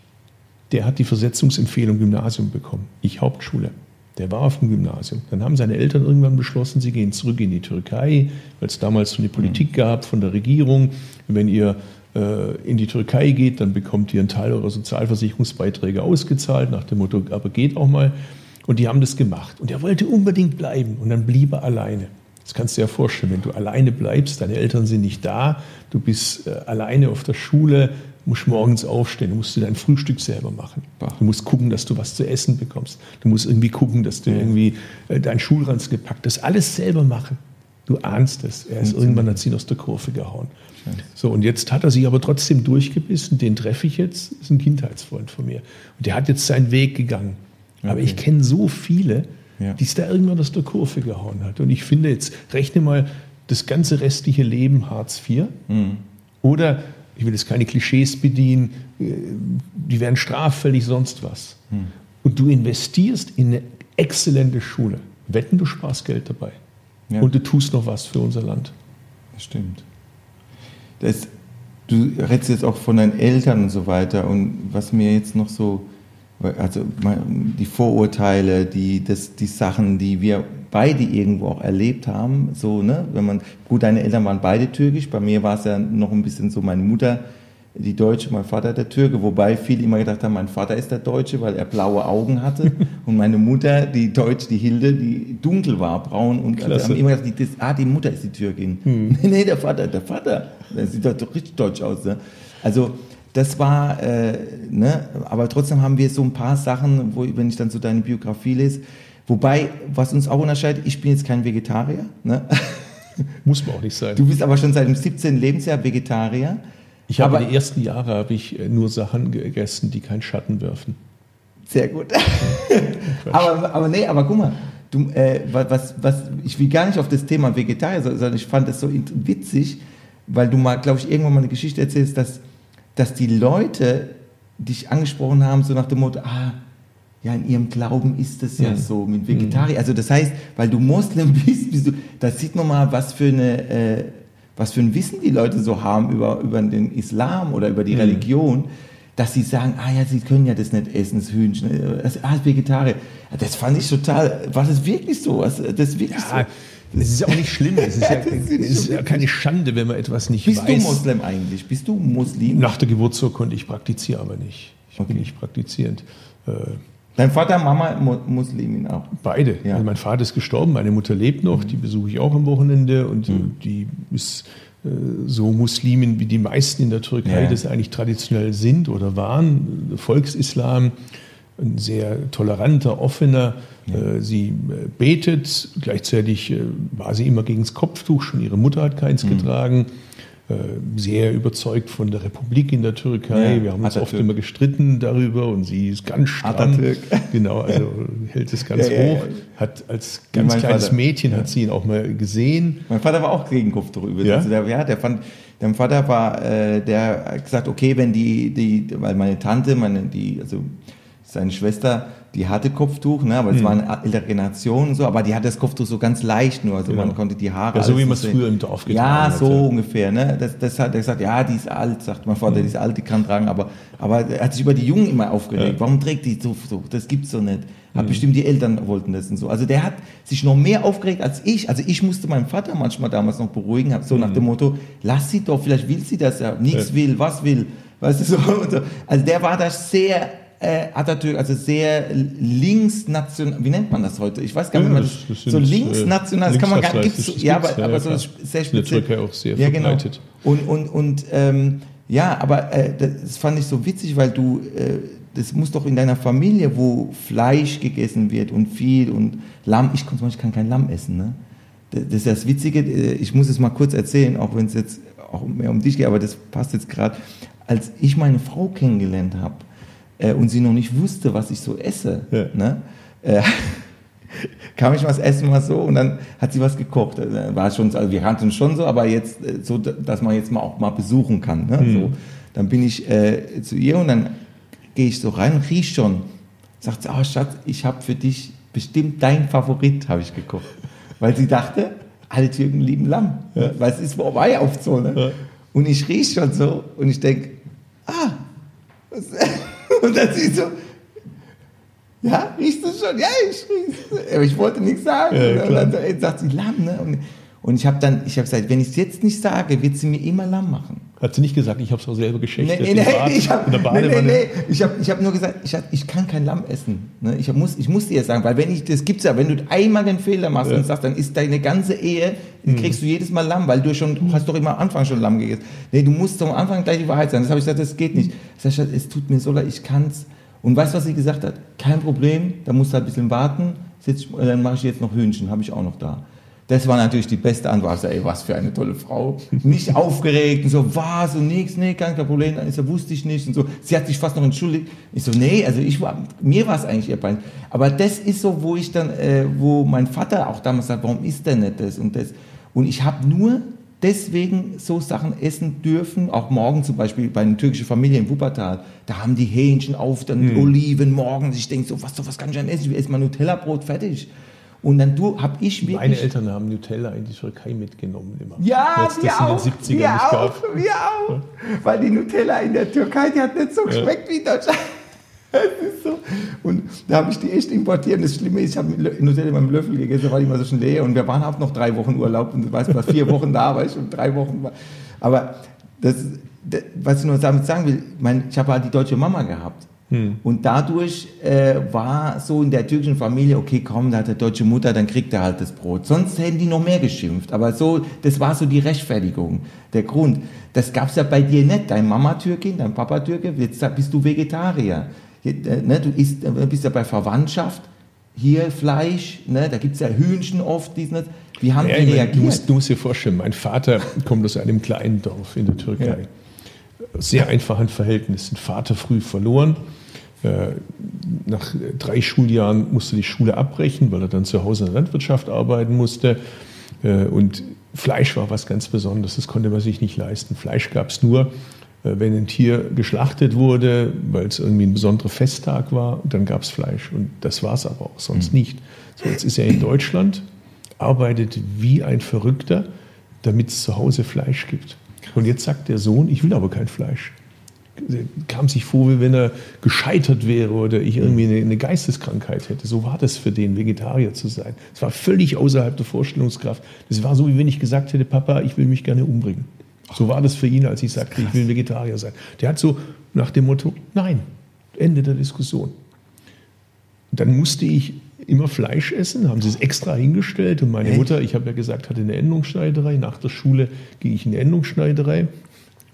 der hat die Versetzungsempfehlung Gymnasium bekommen. Ich Hauptschule. Der war auf dem Gymnasium. Dann haben seine Eltern irgendwann beschlossen, sie gehen zurück in die Türkei, weil es damals so eine Politik gab von der Regierung. Wenn ihr äh, in die Türkei geht, dann bekommt ihr einen Teil eurer Sozialversicherungsbeiträge ausgezahlt, nach dem Motto, aber geht auch mal. Und die haben das gemacht. Und er wollte unbedingt bleiben. Und dann blieb er alleine. Das kannst du dir ja vorstellen, wenn du alleine bleibst, deine Eltern sind nicht da, du bist äh, alleine auf der Schule, musst morgens aufstehen, du musst dir dein Frühstück selber machen. Du musst gucken, dass du was zu essen bekommst. Du musst irgendwie gucken, dass du irgendwie äh, deinen Schulranz gepackt hast. Alles selber machen. Du ahnst es. Er ist irgendwann hat ihn aus der Kurve gehauen. So, und jetzt hat er sich aber trotzdem durchgebissen. Den treffe ich jetzt. Das ist ein Kindheitsfreund von mir. Und der hat jetzt seinen Weg gegangen. Aber Okay. ich kenne so viele, Ja. die es da irgendwann aus der Kurve gehauen hat. Und ich finde jetzt, rechne mal das ganze restliche Leben Hartz IV. Mhm. Oder, ich will jetzt keine Klischees bedienen, äh, die werden straffällig, sonst was. Mhm. Und du investierst in eine exzellente Schule. Wetten, du sparst Geld dabei. Ja. Und du tust noch was für unser Land. Das stimmt. Das, du redest jetzt auch von deinen Eltern und so weiter. Und was mir jetzt noch so, also die Vorurteile, die, das, die Sachen, die wir beide irgendwo auch erlebt haben, so, ne, wenn man, gut, deine Eltern waren beide türkisch, bei mir war es ja noch ein bisschen so, meine Mutter, die Deutsche, mein Vater der Türke, wobei viele immer gedacht haben, mein Vater ist der Deutsche, weil er blaue Augen hatte *laughs* und meine Mutter, die Deutsch, die Hilde, die dunkel war, braun und also Klasse. haben immer gedacht, die, das, ah, die Mutter ist die Türkin. *laughs* Nee, nee, der Vater, der Vater, der sieht doch richtig deutsch aus. Ne? Also das war, äh, ne, aber trotzdem haben wir so ein paar Sachen, wo, wenn ich dann so deine Biografie lese, wobei, was uns auch unterscheidet, ich bin jetzt kein Vegetarier, ne? *laughs* Muss man auch nicht sein. du bist aber schon seit dem 17. Lebensjahr Vegetarier. ich habe aber- die ersten Jahre habe ich äh, nur Sachen gegessen, die keinen Schatten werfen. Sehr gut. *laughs* aber, aber nee, aber guck mal, du, äh, wa- was, was, ich will gar nicht auf das Thema Vegetarier, so- sondern ich fand das so witzig, weil du mal, glaube ich, irgendwann mal eine Geschichte erzählst, dass, dass die Leute dich angesprochen haben, so nach dem Motto, ah, ja, in ihrem Glauben ist das ja Mhm. so mit Vegetarier. Also das heißt, weil du Moslem *laughs* bist, bist du, da sieht man mal, was für eine, äh, was für ein Wissen die Leute so haben über, über den Islam oder über die Religion, dass sie sagen, ah ja, sie können ja das nicht essen, das Hühnchen, äh, das ah, das Vegetarier. Das fand ich total, war das wirklich so? Das ist wirklich Ja, es ist ja auch nicht schlimm. Es ist ja, *laughs* ist ja keine Schande, wenn man etwas nicht so? Bist du weiß. Moslem eigentlich? Bist du Muslim? Nach der Geburtsurkunde, ich praktiziere aber nicht. Ich Okay. bin nicht praktizierend. Äh, Dein Vater, Mama, Mu- Muslimin auch. Beide. Ja. Also mein Vater ist gestorben, meine Mutter lebt noch, die besuche ich auch am Wochenende und äh, die ist äh, so Muslimin wie die meisten in der Türkei Ja. das eigentlich traditionell sind oder waren. Volksislam, ein sehr toleranter, offener. Äh, Sie äh, betet, gleichzeitig äh, war sie immer gegen das Kopftuch, schon ihre Mutter hat Mhm. keins getragen. Äh, Sehr überzeugt von der Republik in der Türkei. Ja, Wir haben uns oft immer gestritten darüber und sie ist ganz. Atatürk. Genau, also *laughs* hält es ganz Ja, ja, hoch. Hat als ganz kleines Vater. Mädchen hat sie ihn auch mal gesehen. Mein Vater war auch gegen Kopftuch übrigens. Ja? Also der, ja, der fand, der Vater war, äh, der hat gesagt, okay, wenn die, die, weil meine Tante, meine, die, also seine Schwester, die hatte Kopftuch, ne, aber es Hm. war eine ältere Generation und so, aber die hatte das Kopftuch so ganz leicht nur, also Genau. man konnte die Haare. Ja, so wie so man es früher im Dorf getragen Ja, hat, so ja. ungefähr, ne, das, das hat er gesagt, ja, die ist alt, sagt mein Vater, die ist alt, die kann tragen, aber, aber er hat sich über die Jungen immer aufgeregt. Ja. Hm. Warum trägt die so, so, das gibt's so nicht. Hat bestimmt die Eltern wollten das und so. Also der hat sich noch mehr aufgeregt als ich. Also ich musste meinen Vater manchmal damals noch beruhigen, hab so nach dem Motto, lass sie doch, vielleicht will sie das ja, nichts Hm. Will, was will, weißt du so. So. Also der war da sehr äh, Atatürk, also sehr linksnational, wie nennt man das heute? Ich weiß gar nicht, Ja, man das- das, so äh, linksnational, das kann man gar nicht, ja, aber, ja, aber ja, so klar. ist sehr Ist in der speziell. Türkei auch sehr ja, genau. verbreitet. Und, und, und ähm, ja, aber äh, das fand ich so witzig, weil du, äh, das muss doch in deiner Familie, wo Fleisch gegessen wird und viel und Lamm, ich kann zum Beispiel kann kein Lamm essen, ne? Das das ist das Witzige, äh, ich muss es mal kurz erzählen, auch wenn es jetzt auch mehr um dich geht, aber das passt jetzt gerade. Als ich meine Frau kennengelernt habe äh, und sie noch nicht wusste, was ich so esse, Ja. ne? Äh, *laughs* kam ich mal das erste Mal so und dann hat sie was gekocht. Also, War schon, so- also wir kannten schon so, aber jetzt äh, so, dass man jetzt mal auch mal besuchen kann. Ne? Mhm. So, dann bin ich äh, zu ihr und dann gehe ich so rein und riech schon. Sagt sie, oh Schatz, ich habe für dich bestimmt dein Favorit, habe ich gekocht. Weil sie dachte, alle Türken lieben Lamm. Weil es ist war ja oft so. Ne? Ja. Und ich riech schon so und ich denke, ah, was, *laughs* *laughs* Und dann sie so, ja, riechst du schon? Ja, ich riech's. Aber ich wollte nichts sagen. Ja, und dann sagt sie Lamm, ne? Und, und ich habe dann, ich habe gesagt, wenn ich es jetzt nicht sage, wird sie mir immer Lamm machen. Hat sie nicht gesagt, ich habe es auch selber Nee, geschächtet. nee, nee, Bad, ich habe *laughs* nee, nee, nee, ich hab, ich hab nur gesagt, ich, hab, ich kann kein Lamm essen. Ne? Ich, hab, muss, ich muss dir jetzt sagen, weil wenn ich, das gibt's ja, wenn du einmal den Fehler machst Ja. Mhm. und sagst, dann ist deine ganze Ehe, kriegst du jedes Mal Lamm, weil du schon, du hast doch immer am Anfang schon Lamm gegessen. Nee, du musst am Anfang gleich die Wahrheit sagen. Das habe ich gesagt, das geht nicht. Ich sag, es tut mir so leid, ich kann's. Und weißt du, was sie gesagt hat? Kein Problem, da musst du halt ein bisschen warten, ich- dann mache ich jetzt noch Hühnchen, habe ich auch noch da. Das war natürlich die beste Antwort. Sag, ey, was für eine tolle Frau. Nicht aufgeregt und so, was und nix, nee, kein kein Problem. Dann ist er, wusste ich nicht und so. Sie hat sich fast noch entschuldigt. Ich so, nee, also ich war, mir war es eigentlich ihr peinlich. Aber das ist so, wo ich dann, äh, wo mein Vater auch damals sagt, warum ist der nicht das und das? Und ich habe nur deswegen so Sachen essen dürfen, auch morgen zum Beispiel bei einer türkischen Familie in Wuppertal, da haben die Hähnchen auf, dann Oliven morgens. Ich denke so, was, was kann ich denn essen? Ich esse mal Nutella-Brot, fertig. Und dann du, hab ich wirklich... Meine Eltern haben Nutella in die Türkei mitgenommen immer. Ja, das wir in auch, den 70ern wir nicht auch, gab. wir auch. Weil die Nutella in der Türkei, die hat nicht so geschmeckt wie in Deutschland. *laughs* Das ist so. Und da habe ich die echt importiert. Und das Schlimme ist, ich habe Nutella mit meinem Löffel gegessen, da war die immer so schon leer. Und wir waren auch noch drei Wochen Urlaub. Und du weißt, was vier Wochen da war ich und drei Wochen war. Aber das, das, was ich nur damit sagen will, ich, mein, ich habe halt die deutsche Mama gehabt. Und dadurch äh, war so in der türkischen Familie, okay, komm, da hat der deutsche Mutter, dann kriegt er halt das Brot. Sonst hätten die noch mehr geschimpft. Aber so, das war so die Rechtfertigung, der Grund. Das gab's ja bei dir nicht. Dein Mama Türkin, dein Papa Türke, jetzt bist du Vegetarier. Äh, Ne, du isst, äh, bist ja bei Verwandtschaft, hier Fleisch, ne, da gibt's ja Hühnchen oft, dies und das. Wie haben Ja, die reagiert? du, musst, du musst dir vorstellen, mein Vater kommt aus einem kleinen Dorf in der Türkei. Sehr einfachen Verhältnissen. Vater früh verloren. Äh, Nach drei Schuljahren musste die Schule abbrechen, weil er dann zu Hause in der Landwirtschaft arbeiten musste. Äh, Und Fleisch war was ganz Besonderes, das konnte man sich nicht leisten. Fleisch gab es nur, äh, wenn ein Tier geschlachtet wurde, weil es irgendwie ein besonderer Festtag war, dann gab es Fleisch. Und das war es aber auch sonst nicht. So, jetzt ist er in Deutschland, arbeitet wie ein Verrückter, damit es zu Hause Fleisch gibt. Und jetzt sagt der Sohn, ich will aber kein Fleisch. Kam sich vor, wie wenn er gescheitert wäre oder ich irgendwie eine, eine Geisteskrankheit hätte. So war das für den, Vegetarier zu sein. Es war völlig außerhalb der Vorstellungskraft. Das war so, wie wenn ich gesagt hätte, Papa, ich will mich gerne umbringen. So war das für ihn, als ich sagte, ich will Vegetarier sein. Der hat so nach dem Motto, nein, Ende der Diskussion. Dann musste ich immer Fleisch essen, haben sie es extra hingestellt und meine? Mutter, ich habe ja gesagt, hatte eine Endungsschneiderei. Nach der Schule ging ich in die Endungsschneiderei.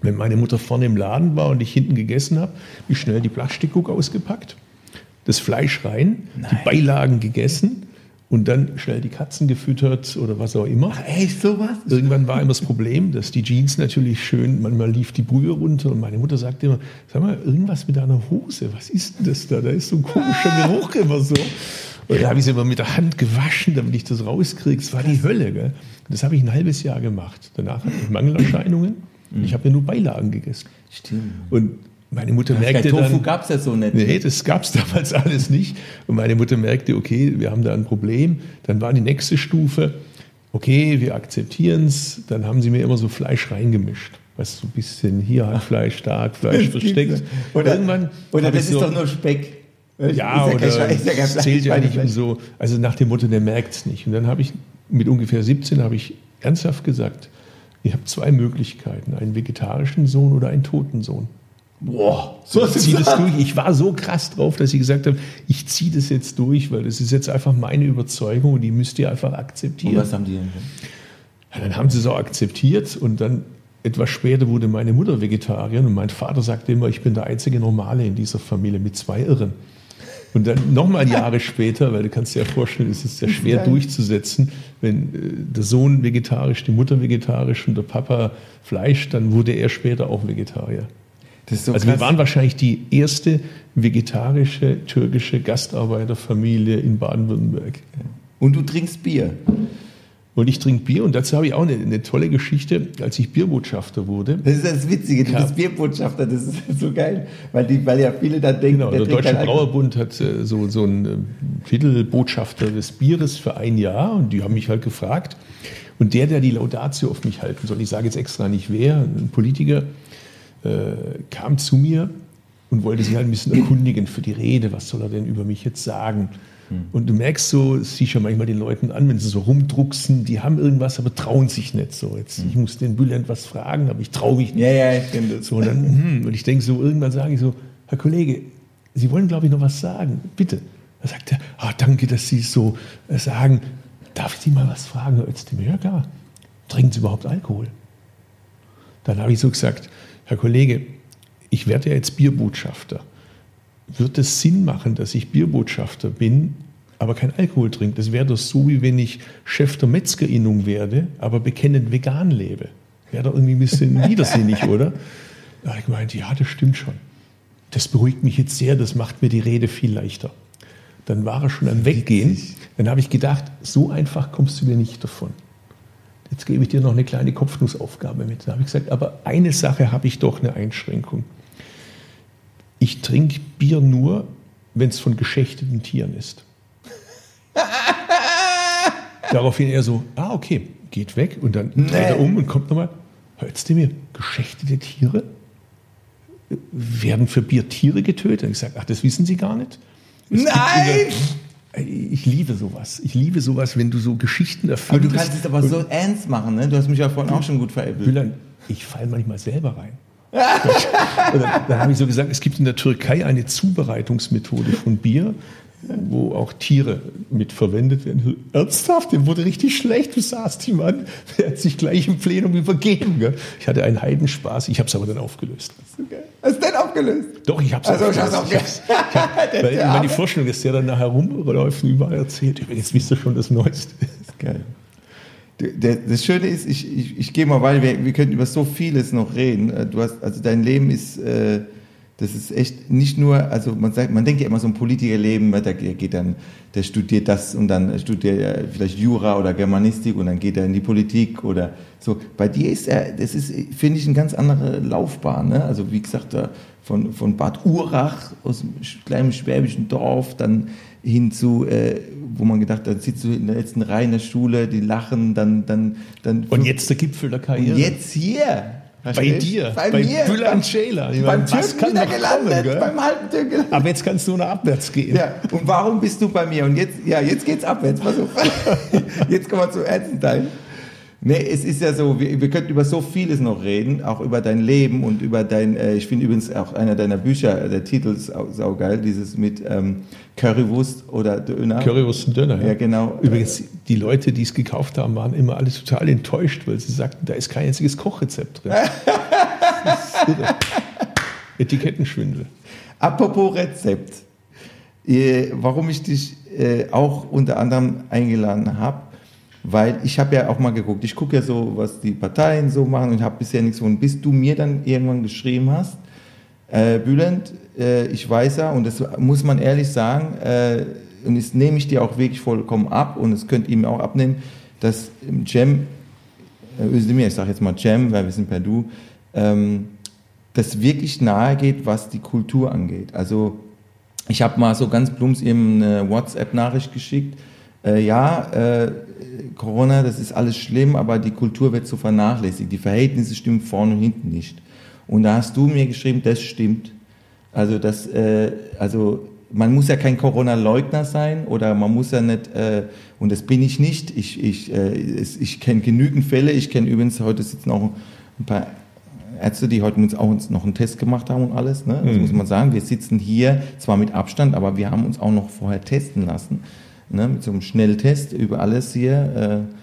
Wenn meine Mutter vorne im Laden war und ich hinten gegessen habe, ich schnell die Plastikguck ausgepackt, das Fleisch rein, die Beilagen gegessen und dann schnell die Katzen gefüttert oder was auch immer. Echt sowas? Irgendwann war immer das Problem, dass die Jeans natürlich schön, manchmal lief die Brühe runter und meine Mutter sagte immer, sag mal, irgendwas mit deiner Hose, was ist denn das da? Da ist so ein komischer Geruch immer so. Und da habe ich sie immer mit der Hand gewaschen, damit ich das rauskriege. Es war die Hölle. Gell? Das habe ich ein halbes Jahr gemacht. Danach hatte ich Mangelerscheinungen. Ich habe ja nur Beilagen gegessen. Stimmt. Und meine Mutter Der merkte Tofu dann, gab's ja so nicht. Nee, das gab es *laughs* damals alles nicht. Und meine Mutter merkte, okay, wir haben da ein Problem. Dann war die nächste Stufe, okay, wir akzeptieren es. Dann haben sie mir immer so Fleisch reingemischt. Was so ein bisschen hier Hackfleisch, da Hackfleisch *laughs* versteckt. Oder, Irgendwann oder das ist so- doch nur Speck. ja, Ist ja oder ist ja es Fleisch, zählt ja nicht und so. Also nach dem Motto, der merkt es nicht. Und dann habe ich mit ungefähr 17 habe ich ernsthaft gesagt, ihr habt zwei Möglichkeiten, einen vegetarischen Sohn oder einen toten Sohn. Boah, So, ich zieh das durch. Ich war so krass drauf, dass ich gesagt habe, ich ziehe das jetzt durch, weil das ist jetzt einfach meine Überzeugung und die müsst ihr einfach Und akzeptieren. was haben die denn? Ja, dann haben sie es auch akzeptiert und dann etwas später wurde meine Mutter Vegetarierin und mein Vater sagte immer, ich bin der einzige Normale in dieser Familie mit zwei Irren. Und dann nochmal Jahre später, weil du kannst dir ja vorstellen, es ist sehr schwer durchzusetzen, wenn äh, der Sohn vegetarisch, die Mutter vegetarisch und der Papa Fleisch, dann wurde er später auch Vegetarier. Das ist so Also krass. wir waren wahrscheinlich die erste vegetarische türkische Gastarbeiterfamilie in Baden-Württemberg. Und du trinkst Bier. Und ich trinke Bier und dazu habe ich auch eine, eine tolle Geschichte, als ich Bierbotschafter wurde. Das ist das Witzige, du Ja. bist Bierbotschafter, das ist so geil. Weil, die, weil ja viele dann denken, Genau, der trinkt Deutsche. Brauerbund hat äh, so, so einen äh, Titelbotschafter des Bieres für ein Jahr und die haben mich halt gefragt. Und der, der die Laudatio auf mich halten soll, ich sage jetzt extra nicht wer, ein Politiker, äh, kam zu mir und wollte sich halt ein bisschen *laughs* erkundigen für die Rede, was soll er denn über mich jetzt sagen. Und du merkst so, siehst ja manchmal den Leuten an, wenn sie so rumdrucksen, die haben irgendwas, aber trauen sich nicht so. Jetzt, ich muss den Bülent was fragen, aber ich traue mich nicht. Ja, ja, ich kenne das. So, und, dann, hm, und ich denke so, irgendwann sage ich so, Herr Kollege, Sie wollen, glaube ich, noch was sagen. Bitte. Da sagt er, ah, danke, dass Sie es so äh, sagen. Darf ich Sie mal was fragen, Herr Özdemir? Ja, klar. Trinken Sie überhaupt Alkohol? Dann habe ich so gesagt, Herr Kollege, ich werde ja jetzt Bierbotschafter. Wird es Sinn machen, dass ich Bierbotschafter bin, aber kein Alkohol trinke? Das wäre doch so, wie wenn ich Chef der Metzgerinnung werde, aber bekennend vegan lebe. Wäre doch irgendwie ein bisschen *laughs* widersinnig, oder? Da habe ich gemeint, ja, das stimmt schon. Das beruhigt mich jetzt sehr, das macht mir die Rede viel leichter. Dann war er schon am Weggehen. Dann habe ich gedacht, so einfach kommst du dir nicht davon. Jetzt gebe ich dir noch eine kleine Kopfnussaufgabe mit. Da habe ich gesagt, aber eine Sache habe ich doch eine Einschränkung. Ich trinke Bier nur, wenn es von geschächteten Tieren ist. *laughs* Daraufhin er so, ah, okay, geht weg und dann dreht er um und kommt nochmal, hörst du mir, geschächtete Tiere werden für Bier Tiere getötet? Und ich sage, ach, das wissen Sie gar nicht? Es Nein! Ich liebe sowas. Ich liebe sowas, wenn du so Geschichten Aber erfindest. du kannst es aber so ernst machen, ne? Du hast mich ja vorhin auch schon gut veräppelt. Bülent, ich falle manchmal selber rein. Dann habe ich so gesagt, es gibt in der Türkei eine Zubereitungsmethode von Bier, wo auch Tiere mit verwendet werden. Ernsthaft, dem wurde richtig schlecht. Du sahst ihm an, der hat sich gleich im Plenum übergeben. Gell? Ich hatte einen Heidenspaß, ich habe es aber dann aufgelöst. Hast du denn aufgelöst? Doch, ich habe es Also, ich hab's aufgelöst. aufgelöst. Ich hab, *laughs* Der weil Arme. meine Vorstellung ist, der dann nachher rumläuft und überall erzählt. Übrigens wisst ihr schon das Neueste. Geil. Der, das Schöne ist, ich, ich, ich gehe mal, weil wir, wir können über so vieles noch reden. Äh, Du hast, also dein Leben ist, äh, das ist echt nicht nur, also man sagt, man denkt ja immer so ein Politikerleben, der geht dann, der studiert das und dann studiert er vielleicht Jura oder Germanistik und dann geht er in die Politik oder so. Bei dir ist er, das ist, finde ich, eine ganz andere Laufbahn. Ne? Also wie gesagt, da von, von Bad Urach aus einem kleinen schwäbischen Dorf, dann hin zu, äh, wo man gedacht hat, sitzt du in der letzten Reihe in der Schule, die lachen, dann, dann, dann. Und jetzt der Gipfel der Karriere. Und jetzt hier. bei dir, Bei, bei mir. Bülent. Ich beim Türken wieder kommen, gelandet. gell? beim halben Türken gelandet. Aber jetzt kannst du nach abwärts gehen. Ja, und warum bist du bei mir? Und jetzt, ja, jetzt geht's abwärts. Pass auf. *laughs* Jetzt kommen wir zum ernsten Teil. Nee, es ist ja so, wir, wir könnten über so vieles noch reden, auch über dein Leben und über dein, äh, ich finde übrigens auch einer deiner Bücher, äh, der Titel ist sau, saugeil, dieses mit ähm, Currywurst oder Döner. Currywurst und Döner. Ja, genau. Übrigens, die Leute, die es gekauft haben, waren immer alle total enttäuscht, weil sie sagten, da ist kein einziges Kochrezept drin. *laughs* Etikettenschwindel. Apropos Rezept. Äh, warum ich dich äh, auch unter anderem eingeladen habe, weil ich habe ja auch mal geguckt, ich gucke ja so, was die Parteien so machen und habe bisher nichts gefunden, bis du mir dann irgendwann geschrieben hast, äh, Bülent, äh, ich weiß ja, und das muss man ehrlich sagen, äh, und das nehme ich dir auch wirklich vollkommen ab und es könnt ihr mir auch abnehmen, dass Cem, äh, Özdemir, ich sage jetzt mal Cem, weil wir sind per Du, ähm, das wirklich nahe geht, was die Kultur angeht. Also ich habe mal so ganz plumps ihm eine WhatsApp-Nachricht geschickt. Äh, ja, äh, Corona, das ist alles schlimm, aber die Kultur wird so vernachlässigt. Die Verhältnisse stimmen vorne und hinten nicht. Und da hast du mir geschrieben, das stimmt. Also das, äh, also man muss ja kein Corona-Leugner sein oder man muss ja nicht, äh, und das bin ich nicht. Ich, ich, äh, ich kenne genügend Fälle. Ich kenne übrigens, heute sitzen auch ein paar Ärzte, die heute uns auch noch einen Test gemacht haben und alles. Ne? Das muss man sagen. Wir sitzen hier zwar mit Abstand, aber wir haben uns auch noch vorher testen lassen. Ne? Mit so einem Schnelltest über alles hier. Äh,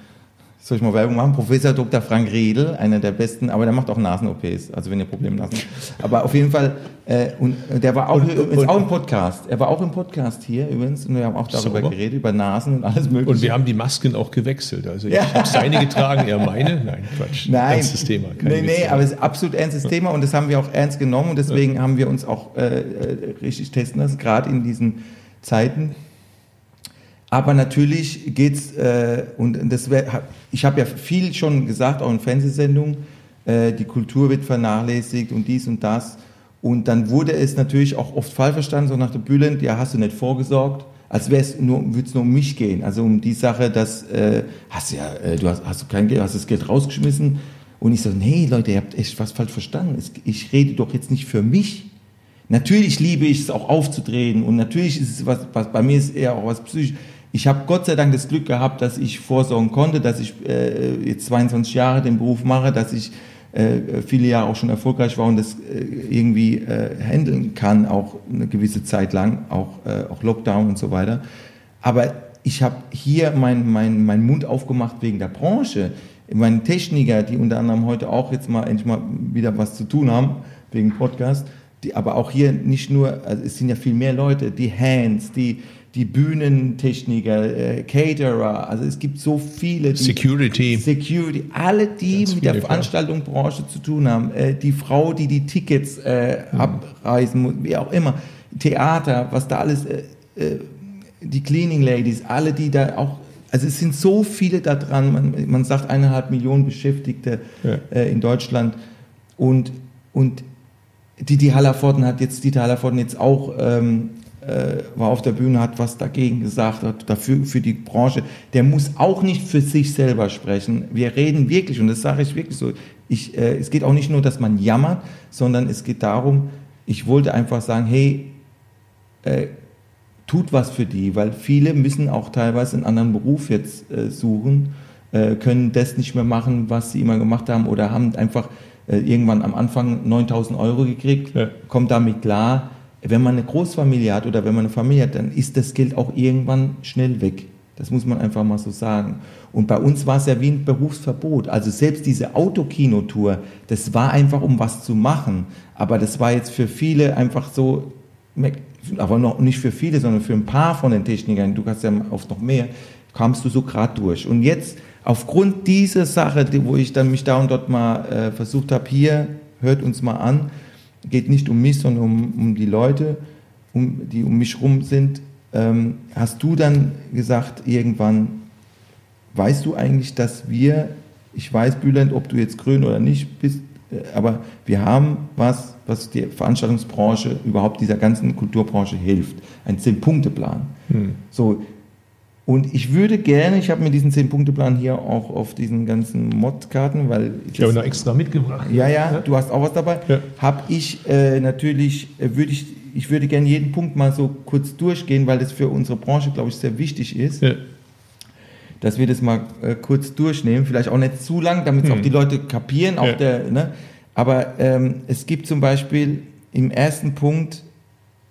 soll ich mal Werbung machen? Professor Dr. Frank Riedel, einer der besten, aber der macht auch Nasen-OPs, also wenn ihr Probleme Nasen. Aber auf jeden Fall, äh, und der war auch, Und- übrigens und- auch im Podcast. Er war auch im Podcast hier übrigens und wir haben auch darüber Sauber. geredet, über Nasen und alles mögliche. Und wir haben die Masken auch gewechselt. Also ich Ja. habe seine getragen, er meine. Nein, Quatsch. Nein, Ernstes Thema. keine nee, nee, aber es ist ein absolut ernstes Thema und das haben wir auch ernst genommen und deswegen haben wir uns auch äh, äh, richtig testen lassen, gerade in diesen Zeiten. Aber natürlich geht's äh, und das wär, ich habe ja viel schon gesagt, auch in Fernsehsendungen, äh, die Kultur wird vernachlässigt und dies und das. Und dann wurde es natürlich auch oft falsch verstanden, so nach der Bülent, ja, hast du nicht vorgesorgt, als wäre es nur, würde es nur um mich gehen. Also um die Sache, dass, äh, hast ja, äh, du hast, hast du kein Geld, hast das Geld rausgeschmissen. Und ich so, nee, Leute, ihr habt echt was falsch verstanden. Ich rede doch jetzt nicht für mich. Natürlich liebe ich es auch aufzutreten und natürlich ist es was, was bei mir ist eher auch was psychisch. Ich habe Gott sei Dank das Glück gehabt, dass ich vorsorgen konnte, dass ich äh, jetzt 22 Jahre den Beruf mache, dass ich äh, viele Jahre auch schon erfolgreich war und das äh, irgendwie äh, handeln kann, auch eine gewisse Zeit lang, auch, äh, auch Lockdown und so weiter. Aber ich habe hier meinen mein, mein Mund aufgemacht wegen der Branche. Meine Techniker, die unter anderem heute auch jetzt mal endlich mal wieder was zu tun haben, wegen Podcast, die, aber auch hier nicht nur, also es sind ja viel mehr Leute, die Hands, die, die Bühnentechniker, äh, Caterer, also es gibt so viele. Die, Security. Security, alle, die Ganz mit der klar. Veranstaltungsbranche zu tun haben, äh, die Frau, die die Tickets äh, abreisen muss, wie auch immer, Theater, was da alles, äh, äh, die Cleaning Ladies, alle, die da auch, also es sind so viele da dran, man, man sagt eineinhalb Millionen Beschäftigte Ja. äh, in Deutschland und, und die, die Hallervorden hat jetzt, Dieter Hallervorden jetzt auch, ähm, äh, war auf der Bühne, hat was dagegen gesagt, hat dafür, für die Branche. Der muss auch nicht für sich selber sprechen. Wir reden wirklich, und das sage ich wirklich so, ich, äh, es geht auch nicht nur, dass man jammert, sondern es geht darum, ich wollte einfach sagen, hey, äh, tut was für die, weil viele müssen auch teilweise einen anderen Beruf jetzt äh, suchen, äh, können das nicht mehr machen, was sie immer gemacht haben oder haben einfach äh, irgendwann am Anfang 9000 Euro gekriegt, Ja. kommt damit klar. Wenn man eine Großfamilie hat oder wenn man eine Familie hat, dann ist das Geld auch irgendwann schnell weg. Das muss man einfach mal so sagen. Und bei uns war es ja wie ein Berufsverbot. Also selbst diese Autokinotour, das war einfach, um was zu machen. Aber das war jetzt für viele einfach so, aber noch nicht für viele, sondern für ein paar von den Technikern, du hast ja oft noch mehr, kamst du so gerade durch. Und jetzt, aufgrund dieser Sache, wo ich dann mich da und dort mal äh, versucht habe, hier, hört uns mal an, geht nicht um mich, sondern um, um die Leute, um, die um mich rum sind, ähm, hast du dann gesagt, irgendwann, weißt du eigentlich, dass wir, ich weiß, Bülent, ob du jetzt grün oder nicht bist, äh, aber wir haben was, was der Veranstaltungsbranche, überhaupt dieser ganzen Kulturbranche hilft. Ein Zehn-Punkte-Plan. So, und ich würde gerne, ich habe mir diesen Zehn-Punkte-Plan hier auch auf diesen ganzen Mod-Karten, weil Ich habe noch extra mitgebracht. ja, ja, du hast auch was dabei. Ja. Habe ich äh, natürlich, äh, würde ich, ich würde gerne jeden Punkt mal so kurz durchgehen, weil das für unsere Branche, glaube ich, sehr wichtig ist, Ja. dass wir das mal äh, kurz durchnehmen. Vielleicht auch nicht zu lang, damit es auch die Leute kapieren. Auch Ja. der, ne? Aber ähm, es gibt zum Beispiel im ersten Punkt,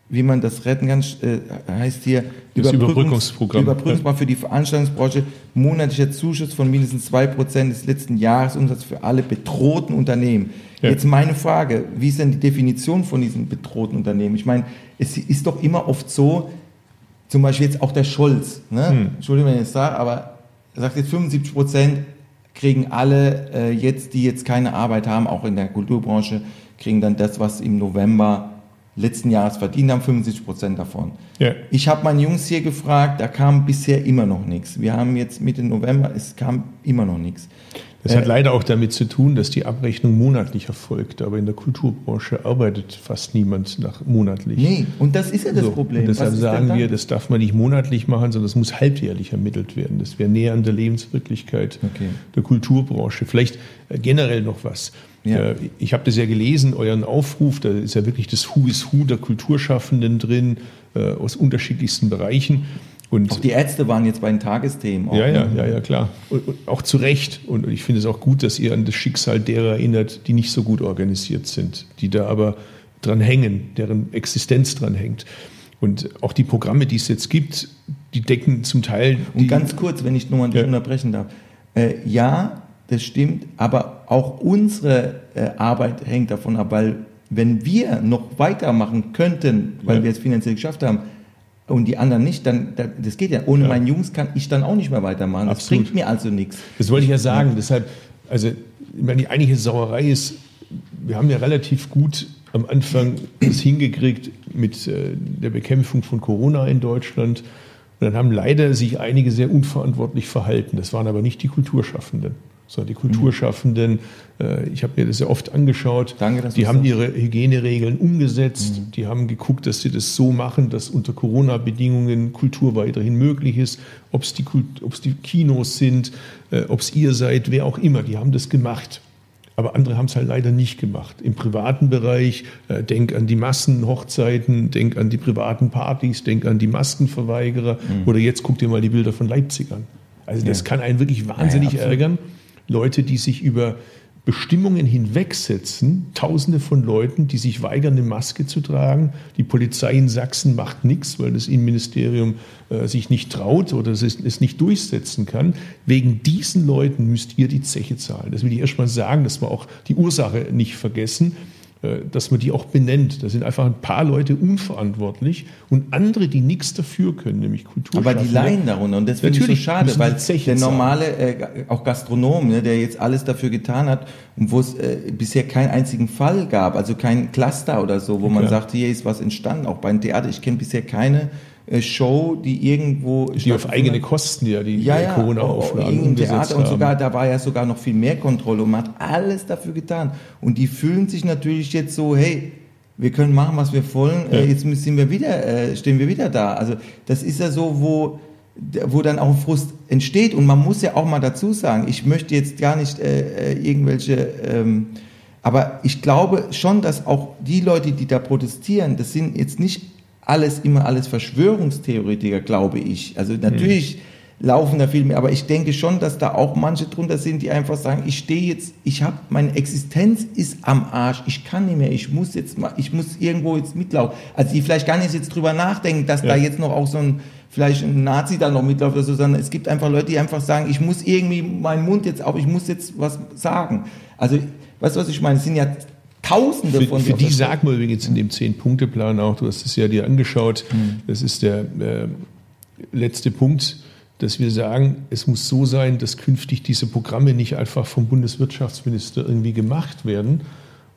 wie man das retten kann, äh, heißt hier Das Überbrückungsprogramm. Überbrückungsprogramm für die Veranstaltungsbranche, monatlicher Zuschuss von mindestens 2% des letzten Jahresumsatzes für alle bedrohten Unternehmen. Ja. Jetzt meine Frage, wie ist denn die Definition von diesen bedrohten Unternehmen? Ich meine, es ist doch immer oft so, zum Beispiel jetzt auch der Scholz, ne? Hm. Entschuldigung, wenn ich das sage, aber er sagt jetzt 75 Prozent kriegen alle äh, jetzt, die jetzt keine Arbeit haben, auch in der Kulturbranche, kriegen dann das, was im November letzten Jahres verdient haben, 75 Prozent davon. Ja. Ich habe meine Jungs hier gefragt, da kam bisher immer noch nichts. Wir haben jetzt Mitte November, es kam immer noch nichts. Das Äh, hat leider auch damit zu tun, dass die Abrechnung monatlich erfolgt, aber in der Kulturbranche arbeitet fast niemand nach monatlich. Nee, und das ist ja das So, Problem. Und deshalb sagen wir, das darf man nicht monatlich machen, sondern es muss halbjährlich ermittelt werden. Das wäre näher an der Lebenswirklichkeit Okay. der Kulturbranche. Vielleicht äh, generell noch was. Ja. Äh, Ich habe das ja gelesen, euren Aufruf, da ist ja wirklich das Who is Who der Kulturschaffenden drin, äh, aus unterschiedlichsten Bereichen. Und Auch die Ärzte waren jetzt bei den Tagesthemen. Auch, ja, ja, ne? ja, ja, klar. Und, und auch zu Recht. Und ich finde es auch gut, dass ihr an das Schicksal derer erinnert, die nicht so gut organisiert sind, die da aber dran hängen, deren Existenz dran hängt. Und auch die Programme, die es jetzt gibt, die decken zum Teil. Und ganz kurz, wenn ich nur mal Ja. unterbrechen darf. Äh, ja, das stimmt, aber auch unsere äh, Arbeit hängt davon ab, weil wenn wir noch weitermachen könnten, weil Ja. wir es finanziell geschafft haben, und die anderen nicht, dann, das geht ja. Ohne Ja. meine Jungs kann ich dann auch nicht mehr weitermachen. Das Absolut. bringt mir also nichts. Das wollte ich ja sagen. Deshalb, also, ich meine, die eigentliche Sauerei ist, wir haben ja relativ gut am Anfang das hingekriegt mit äh, der Bekämpfung von Corona in Deutschland. Und dann haben leider sich einige sehr unverantwortlich verhalten. Das waren aber nicht die Kulturschaffenden, sondern die Kulturschaffenden, äh, ich habe mir das ja oft angeschaut, Danke, die haben ihre Hygieneregeln umgesetzt, die haben geguckt, dass sie das so machen, dass unter Corona-Bedingungen Kultur weiterhin möglich ist, ob es die, Kult- ob's die Kinos sind, äh, ob es ihr seid, wer auch immer, die haben das gemacht. Aber andere haben es halt leider nicht gemacht. Im privaten Bereich, äh, denk an die Massenhochzeiten, denk an die privaten Partys, denk an die Maskenverweigerer. Mhm. Oder jetzt guck dir mal die Bilder von Leipzig an. Also das Ja. kann einen wirklich wahnsinnig Ja, ja, ärgern. Leute, die sich über Bestimmungen hinwegsetzen, Tausende von Leuten, die sich weigern, eine Maske zu tragen. Die Polizei in Sachsen macht nichts, weil das Innenministerium äh, sich nicht traut oder es, es nicht durchsetzen kann. Wegen diesen Leuten müsst ihr die Zeche zahlen. Das will ich erst mal sagen, dass wir auch die Ursache nicht vergessen, dass man die auch benennt. Da sind einfach ein paar Leute unverantwortlich und andere, die nichts dafür können, nämlich Kultur. Aber die leiden darunter und das finde ich so Natürlich schade, weil der normale, äh, auch Gastronom, ne, der jetzt alles dafür getan hat und wo es äh, bisher keinen einzigen Fall gab, also kein Cluster oder so, wo man Klar. sagt, hier ist was entstanden, auch beim Theater. Ich kenne bisher keine äh, Show, die irgendwo die auf eigene. Kosten ja die ja, ja, Corona-Auflagen im umgesetzt Theater und sogar, da war ja sogar noch viel mehr Kontrolle und man hat alles dafür getan. Und die fühlen sich natürlich jetzt so, hey, wir können machen, was wir wollen, Ja. äh, jetzt müssen wir wieder, äh, stehen wir wieder da. Also das ist ja so, wo, wo dann auch Frust entsteht und man muss ja auch mal dazu sagen, ich möchte jetzt gar nicht äh, äh, irgendwelche, ähm, aber ich glaube schon, dass auch die Leute, die da protestieren, das sind jetzt nicht alles immer alles Verschwörungstheoretiker, glaube ich. Also natürlich laufen da viel mehr, aber ich denke schon, dass da auch manche drunter sind, die einfach sagen, ich stehe jetzt, ich habe meine Existenz ist am Arsch, ich kann nicht mehr, ich muss jetzt mal, ich muss irgendwo jetzt mitlaufen. Also die vielleicht gar nicht jetzt drüber nachdenken, dass da Ja. jetzt noch auch so ein vielleicht ein Nazi da noch mitläuft oder so, sondern es gibt einfach Leute, die einfach sagen, ich muss irgendwie meinen Mund jetzt auf, ich muss jetzt was sagen. Also, weißt du, was ich meine? Es sind ja Tausende Für, von für die sagen wir übrigens in dem Zehn-Punkte-Plan auch, du hast es ja dir angeschaut, Hm. das ist der äh, letzte Punkt, dass wir sagen, es muss so sein, dass künftig diese Programme nicht einfach vom Bundeswirtschaftsminister irgendwie gemacht werden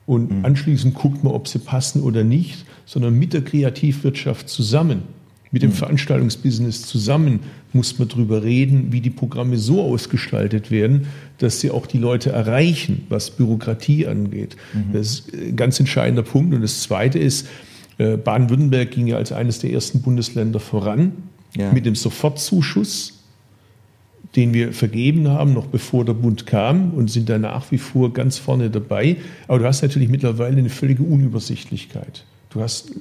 und Hm. anschließend guckt man, ob sie passen oder nicht, sondern mit der Kreativwirtschaft zusammen, mit Hm. dem Veranstaltungsbusiness zusammen muss man darüber reden, wie die Programme so ausgestaltet werden, dass sie auch die Leute erreichen, was Bürokratie angeht. Mhm. Das ist ein ganz entscheidender Punkt. Und das Zweite ist, äh, Baden-Württemberg ging ja als eines der ersten Bundesländer voran Ja. mit dem Sofortzuschuss, den wir vergeben haben, noch bevor der Bund kam und sind da nach wie vor ganz vorne dabei. Aber du hast natürlich mittlerweile eine völlige Unübersichtlichkeit. Du hast äh,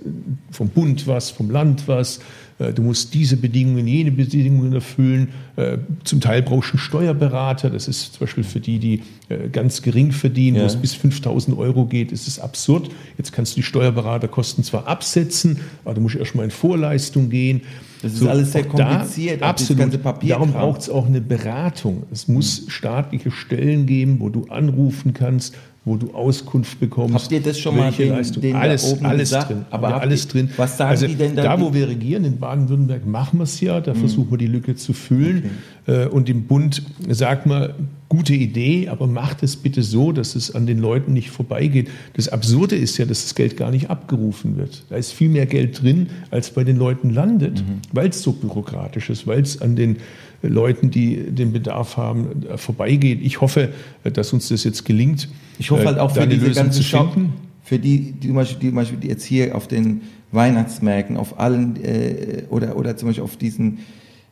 vom Bund was, vom Land was. Äh, Du musst diese Bedingungen, jene Bedingungen erfüllen. Äh, Zum Teil brauchst du einen Steuerberater. Das ist zum Beispiel für die, die äh, ganz gering verdienen, Ja. wo es bis 5000 Euro geht, ist es absurd. Jetzt kannst du die Steuerberaterkosten zwar absetzen, aber du musst erstmal in Vorleistung gehen. Das ist alles sehr da- kompliziert, dieses absolut. Darum braucht es auch eine Beratung. Es muss staatliche Stellen geben, wo du anrufen kannst, wo du Auskunft bekommst. Habt ihr das schon mal den- Leistung. da alles, oben alles gesagt? drin. Aber habt alles ihr- drin. was sagen also die denn da? Da, wo wir regieren, in Baden-Württemberg, machen wir es ja. Da versuchen wir die Lücke zu füllen. Äh, Und im Bund sagt man, gute Idee, aber macht es bitte so, dass es an den Leuten nicht vorbeigeht. Das Absurde ist ja, dass das Geld gar nicht abgerufen wird. Da ist viel mehr Geld drin, als bei den Leuten landet, weil es so bürokratisch ist, weil es an den Leuten, die den Bedarf haben, äh, vorbeigeht. Ich hoffe, äh, dass uns das jetzt gelingt. Ich hoffe halt äh, auch da für diese Lösung ganze zu Schau, finden. für die, die zum, Beispiel, die zum Beispiel jetzt hier auf den Weihnachtsmärkten, auf allen äh, oder oder zum Beispiel auf diesen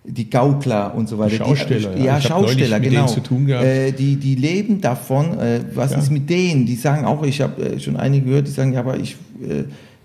die Gaukler und so weiter. Die Schausteller, die, ja. ja, Schausteller, mit genau. denen zu tun gehabt. Äh, die, die leben davon. Äh, was Ja. ist mit denen? Die sagen auch, ich habe äh, schon einige gehört, die sagen, ja, aber ich,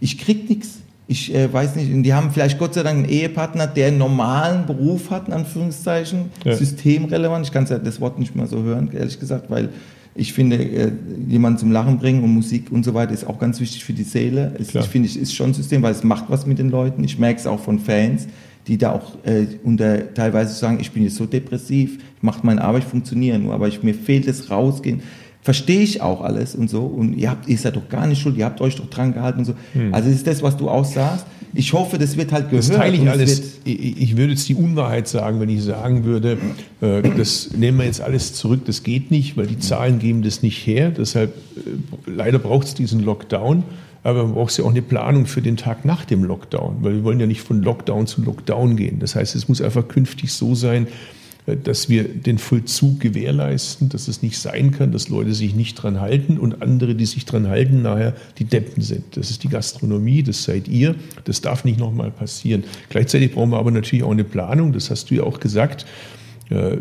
ich krieg nichts. Ich äh, weiß nicht, und die haben vielleicht Gott sei Dank einen Ehepartner, der einen normalen Beruf hat, in Anführungszeichen, Ja. systemrelevant. Ich kann ja das Wort nicht mehr so hören, ehrlich gesagt, weil ich finde, äh, jemanden zum Lachen bringen und Musik und so weiter ist auch ganz wichtig für die Seele. Es, ich finde, es ist schon ein System, weil es macht was mit den Leuten. Ich merke es auch von Fans, die da auch äh, unter teilweise sagen, ich bin jetzt so depressiv, ich mache meine Arbeit, ich funktioniere nur, aber ich, mir fehlt das Rausgehen. Verstehe ich auch alles und so. Und ihr habt, ihr seid doch gar nicht schuld, ihr habt euch doch dran gehalten und so. Also ist das, was du auch sagst. Ich hoffe, das wird halt gehört. Hm. Das teile ich alles. Ich, würde jetzt die Unwahrheit sagen, wenn ich sagen würde, äh, das nehmen wir jetzt alles zurück, das geht nicht, weil die Zahlen geben das nicht her. Deshalb, äh, leider braucht es diesen Lockdown. Aber man braucht ja auch eine Planung für den Tag nach dem Lockdown, weil wir wollen ja nicht von Lockdown zu Lockdown gehen. Das heißt, es muss einfach künftig so sein, dass wir den Vollzug gewährleisten, dass es nicht sein kann, dass Leute sich nicht dran halten und andere, die sich dran halten, nachher die Deppen sind. Das ist die Gastronomie, das seid ihr, das darf nicht nochmal passieren. Gleichzeitig brauchen wir aber natürlich auch eine Planung, das hast du ja auch gesagt. Äh,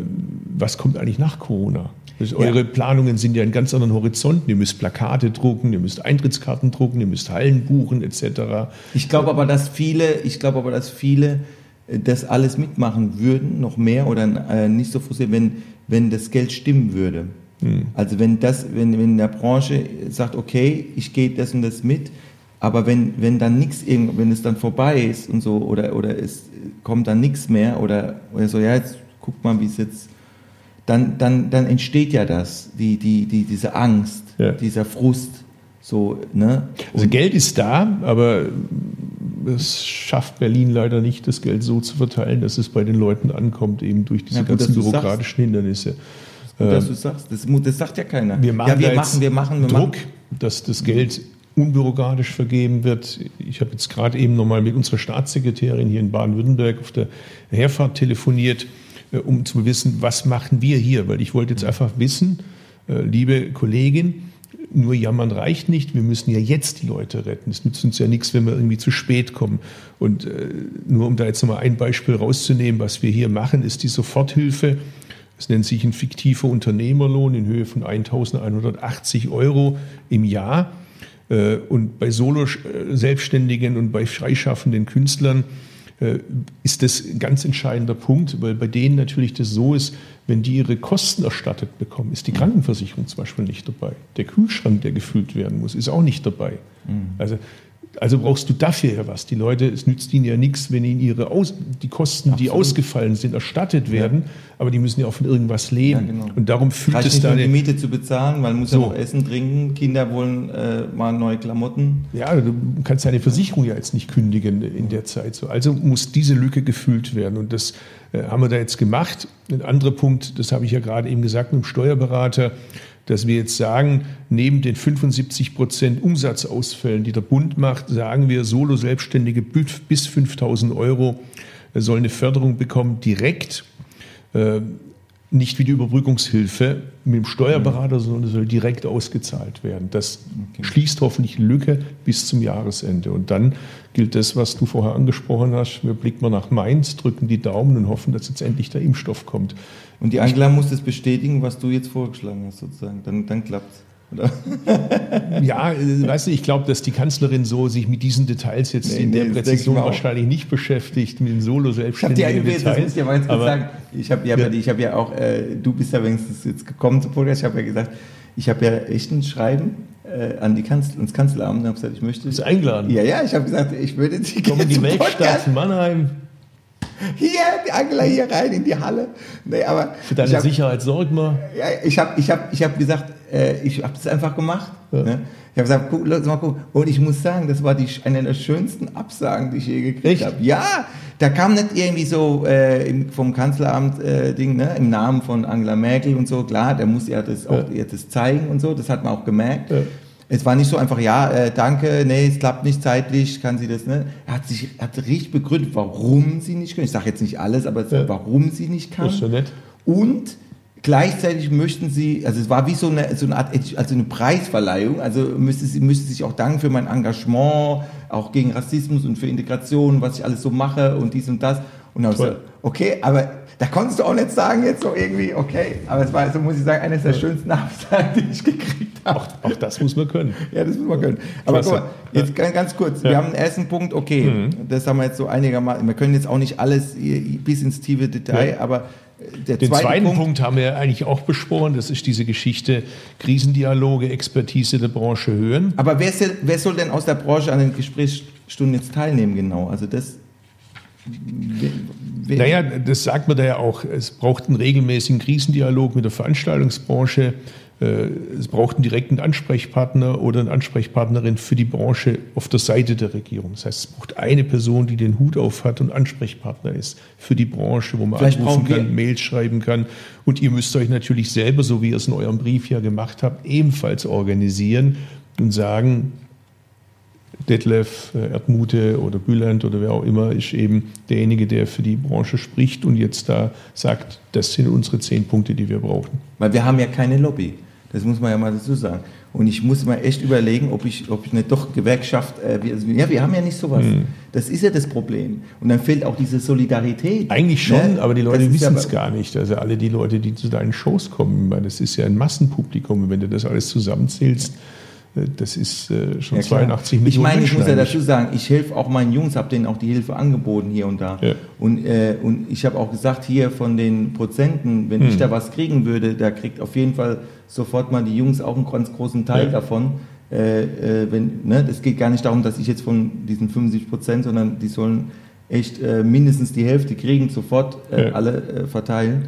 Was kommt eigentlich nach Corona? Also eure Planungen sind ja in ganz anderen Horizonten. Ihr müsst Plakate drucken, ihr müsst Eintrittskarten drucken, ihr müsst Hallen buchen etc. Ich glaube aber, dass viele, ich glaube aber, dass viele das alles mitmachen würden, noch mehr oder äh, nicht so frustriert, wenn, wenn das Geld stimmen würde. Also wenn das, wenn, wenn der Branche sagt, okay, ich gehe das und das mit, aber wenn, wenn dann nichts, wenn es dann vorbei ist und so, oder, oder es kommt dann nichts mehr, oder, oder so, ja, jetzt guckt mal, wie es jetzt, dann, dann, dann entsteht ja das, die, die, die, diese Angst, Ja. dieser Frust, so, ne? Also Geld ist da, aber es schafft Berlin leider nicht, das Geld so zu verteilen, dass es bei den Leuten ankommt, eben durch diese Na gut, ganzen bürokratischen Hindernisse. dass du sagst, das, das sagt ja keiner. Wir machen, ja, wir machen, wir machen, wir Druck, machen. dass das Geld unbürokratisch vergeben wird. Ich habe jetzt gerade eben nochmal mit unserer Staatssekretärin hier in Baden-Württemberg auf der Herfahrt telefoniert, äh, um zu wissen, was machen wir hier? Weil ich wollte jetzt einfach wissen, äh, liebe Kollegin, nur jammern reicht nicht. Wir müssen ja jetzt die Leute retten. Es nützt uns ja nichts, wenn wir irgendwie zu spät kommen. Und äh, nur um da jetzt nochmal ein Beispiel rauszunehmen, was wir hier machen, ist die Soforthilfe. Es nennt sich ein fiktiver Unternehmerlohn in Höhe von 1.180 Euro im Jahr. Äh, Und bei Solo-Selbstständigen und bei freischaffenden Künstlern äh, ist das ein ganz entscheidender Punkt, weil bei denen natürlich das so ist, wenn die ihre Kosten erstattet bekommen, ist die Krankenversicherung zum Beispiel nicht dabei. Der Kühlschrank, der gefüllt werden muss, ist auch nicht dabei. Also, also brauchst du dafür ja was. Die Leute, es nützt ihnen ja nichts, wenn ihnen ihre Aus, die Kosten, die ausgefallen sind, erstattet werden, aber die müssen ja auch von irgendwas leben. Ja, genau. Und darum fühlt Reicht es nicht da nur die Miete zu bezahlen, weil man muss ja So. noch essen, trinken, Kinder wollen äh, mal neue Klamotten. Ja, du kannst deine Versicherung ja jetzt nicht kündigen in der Zeit. So. Also muss diese Lücke gefüllt werden. Und das äh, haben wir da jetzt gemacht. Ein anderer Punkt, das habe ich ja gerade eben gesagt mit dem Steuerberater, dass wir jetzt sagen, neben den 75 Prozent Umsatzausfällen, die der Bund macht, sagen wir, Solo-Selbstständige bis bis 5000 Euro sollen eine Förderung bekommen, direkt äh, nicht wie die Überbrückungshilfe mit dem Steuerberater, sondern es soll direkt ausgezahlt werden. Das schließt hoffentlich Lücke bis zum Jahresende. Und dann gilt das, was du vorher angesprochen hast. Wir blicken mal nach Mainz, drücken die Daumen und hoffen, dass jetzt endlich der Impfstoff kommt. Und die Angela muss das bestätigen, was du jetzt vorgeschlagen hast, sozusagen. Dann, dann klappt's. Oder? *laughs* Ja, äh, weißt du, ich glaube, dass die Kanzlerin so sich mit diesen Details jetzt Nee, in der nee, ich Präzision wahrscheinlich nicht beschäftigt, mit den Ich habe die Solo-Selbstständigen eingewählt, das muss ich aber jetzt kurz Aber- sagen. Ich habe ja, Ja. ich hab ja auch, äh, du bist ja wenigstens jetzt gekommen zum Podcast, ich habe ja gesagt, ich habe ja echt ein Schreiben äh, an die Kanzler, ans Kanzleramt und habe gesagt, ich möchte... Bist du eingeladen? Ja, ja, ich habe gesagt, ich würde *laughs* die Komm in die Weltstadt Mannheim. Hier, die Angela hier rein in die Halle. Nee, aber Für deine hab- Sicherheit sorg mal. Ja, ich habe ich hab, ich hab gesagt, äh, ich habe das einfach gemacht. Ja. Ne? Ich habe gesagt, guck, lass mal gucken. Und ich muss sagen, das war die, eine der schönsten Absagen, die ich je gekriegt habe. Ja, da kam nicht irgendwie so äh, vom Kanzleramt äh, Ding, ne, im Namen von Angela Merkel und so. Klar, der muss ja das auch ihr das zeigen und so. Das hat man auch gemerkt. Ja. Es war nicht so einfach, ja, äh, danke, nee, es klappt nicht zeitlich, kann sie das, ne? Er hat sich, hat richtig begründet, warum sie nicht kann. Ich sage jetzt nicht alles, aber Ja. warum sie nicht kann. Das ist ja nett. Und gleichzeitig möchten sie, also es war wie so eine, so eine Art, also eine Preisverleihung, also müsste sie müsste sich auch danken für mein Engagement, auch gegen Rassismus und für Integration, was ich alles so mache und dies und das. Und dann hab ich gesagt, okay, aber da konntest du auch nicht sagen jetzt so irgendwie, okay, aber es war, so muss ich sagen, eines der schönsten Absagen, *laughs* die ich gekriegt habe. Auch, auch das muss man können. Ja, das muss man können. Aber Klasse. guck mal, jetzt ganz, ganz kurz. Wir Ja. haben einen ersten Punkt, okay, das haben wir jetzt so einigermaßen, wir können jetzt auch nicht alles bis ins tiefe Detail, Ja. aber äh, der Den zweite zweiten Punkt, Punkt, haben wir eigentlich auch besprochen. Das ist diese Geschichte Krisendialoge, Expertise der Branche hören. Aber wer, denn, wer soll denn aus der Branche an den Gesprächsstunden jetzt teilnehmen genau? Also das. Naja, das sagt man da ja auch. Es braucht einen regelmäßigen Krisendialog mit der Veranstaltungsbranche. Äh, Es braucht einen direkten Ansprechpartner oder eine Ansprechpartnerin für die Branche auf der Seite der Regierung. Das heißt, es braucht eine Person, die den Hut auf hat und Ansprechpartner ist für die Branche, wo man Vielleicht anrufen kann, Mails schreiben kann. Und ihr müsst euch natürlich selber, so wie ihr es in eurem Brief ja gemacht habt, ebenfalls organisieren und sagen, Detlef, äh, Erdmute oder Bülent oder wer auch immer ist eben derjenige, der für die Branche spricht und jetzt da sagt, das sind unsere zehn Punkte, die wir brauchen. Weil wir haben ja keine Lobby. Das muss man ja mal dazu sagen. Und ich muss mal echt überlegen, ob ich, ob ich nicht doch Gewerkschaft, äh, wir, ja, wir haben ja nicht sowas. Hm. Das ist ja das Problem. Und dann fehlt auch diese Solidarität. Eigentlich schon, Ne? aber die Leute wissen es ja- gar nicht. Also alle die Leute, die zu deinen Shows kommen, weil das ist ja ein Massenpublikum. Und wenn du das alles zusammenzählst, äh, das ist äh, schon Ja, klar. 82 Millionen Ich meine, ich muss ja dazu sagen, ich helfe auch meinen Jungs, habe denen auch die Hilfe angeboten hier und da. Ja. Und, äh, und ich habe auch gesagt, hier von den Prozenten, wenn Hm. ich da was kriegen würde, da kriegt auf jeden Fall sofort mal die Jungs auch einen ganz großen Teil Ja. davon. Äh, äh, wenn, ne, es geht gar nicht darum, dass ich jetzt von diesen 75 Prozent, sondern die sollen echt äh, mindestens die Hälfte kriegen, sofort äh, alle verteilen.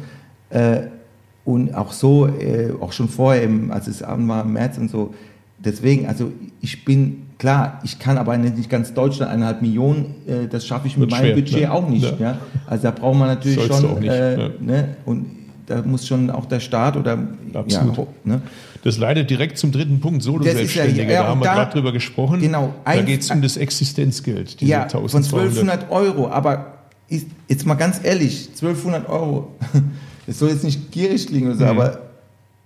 Und auch so, auch schon vorher, im, als es Abend war im März und so. Deswegen, also ich bin, klar, ich kann aber nicht ganz Deutschland, eineinhalb Millionen, äh, das schaffe ich mit meinem schwer, Budget ne? auch nicht. Ja. Ja. Also da braucht man natürlich Sollst du schon, auch nicht, äh, ja. ne? und da muss schon auch der Staat oder Absolut. Ja, ne? Das leitet direkt zum dritten Punkt, ist ja- Solo-Selbstständige. ja, da haben wir gerade drüber gesprochen. Genau, Da geht es um das Existenzgeld, diese ja, von 1200. 1200 Euro, aber ist, jetzt mal ganz ehrlich, 1200 Euro, *laughs* das soll jetzt nicht gierig klingen oder so, Mhm. aber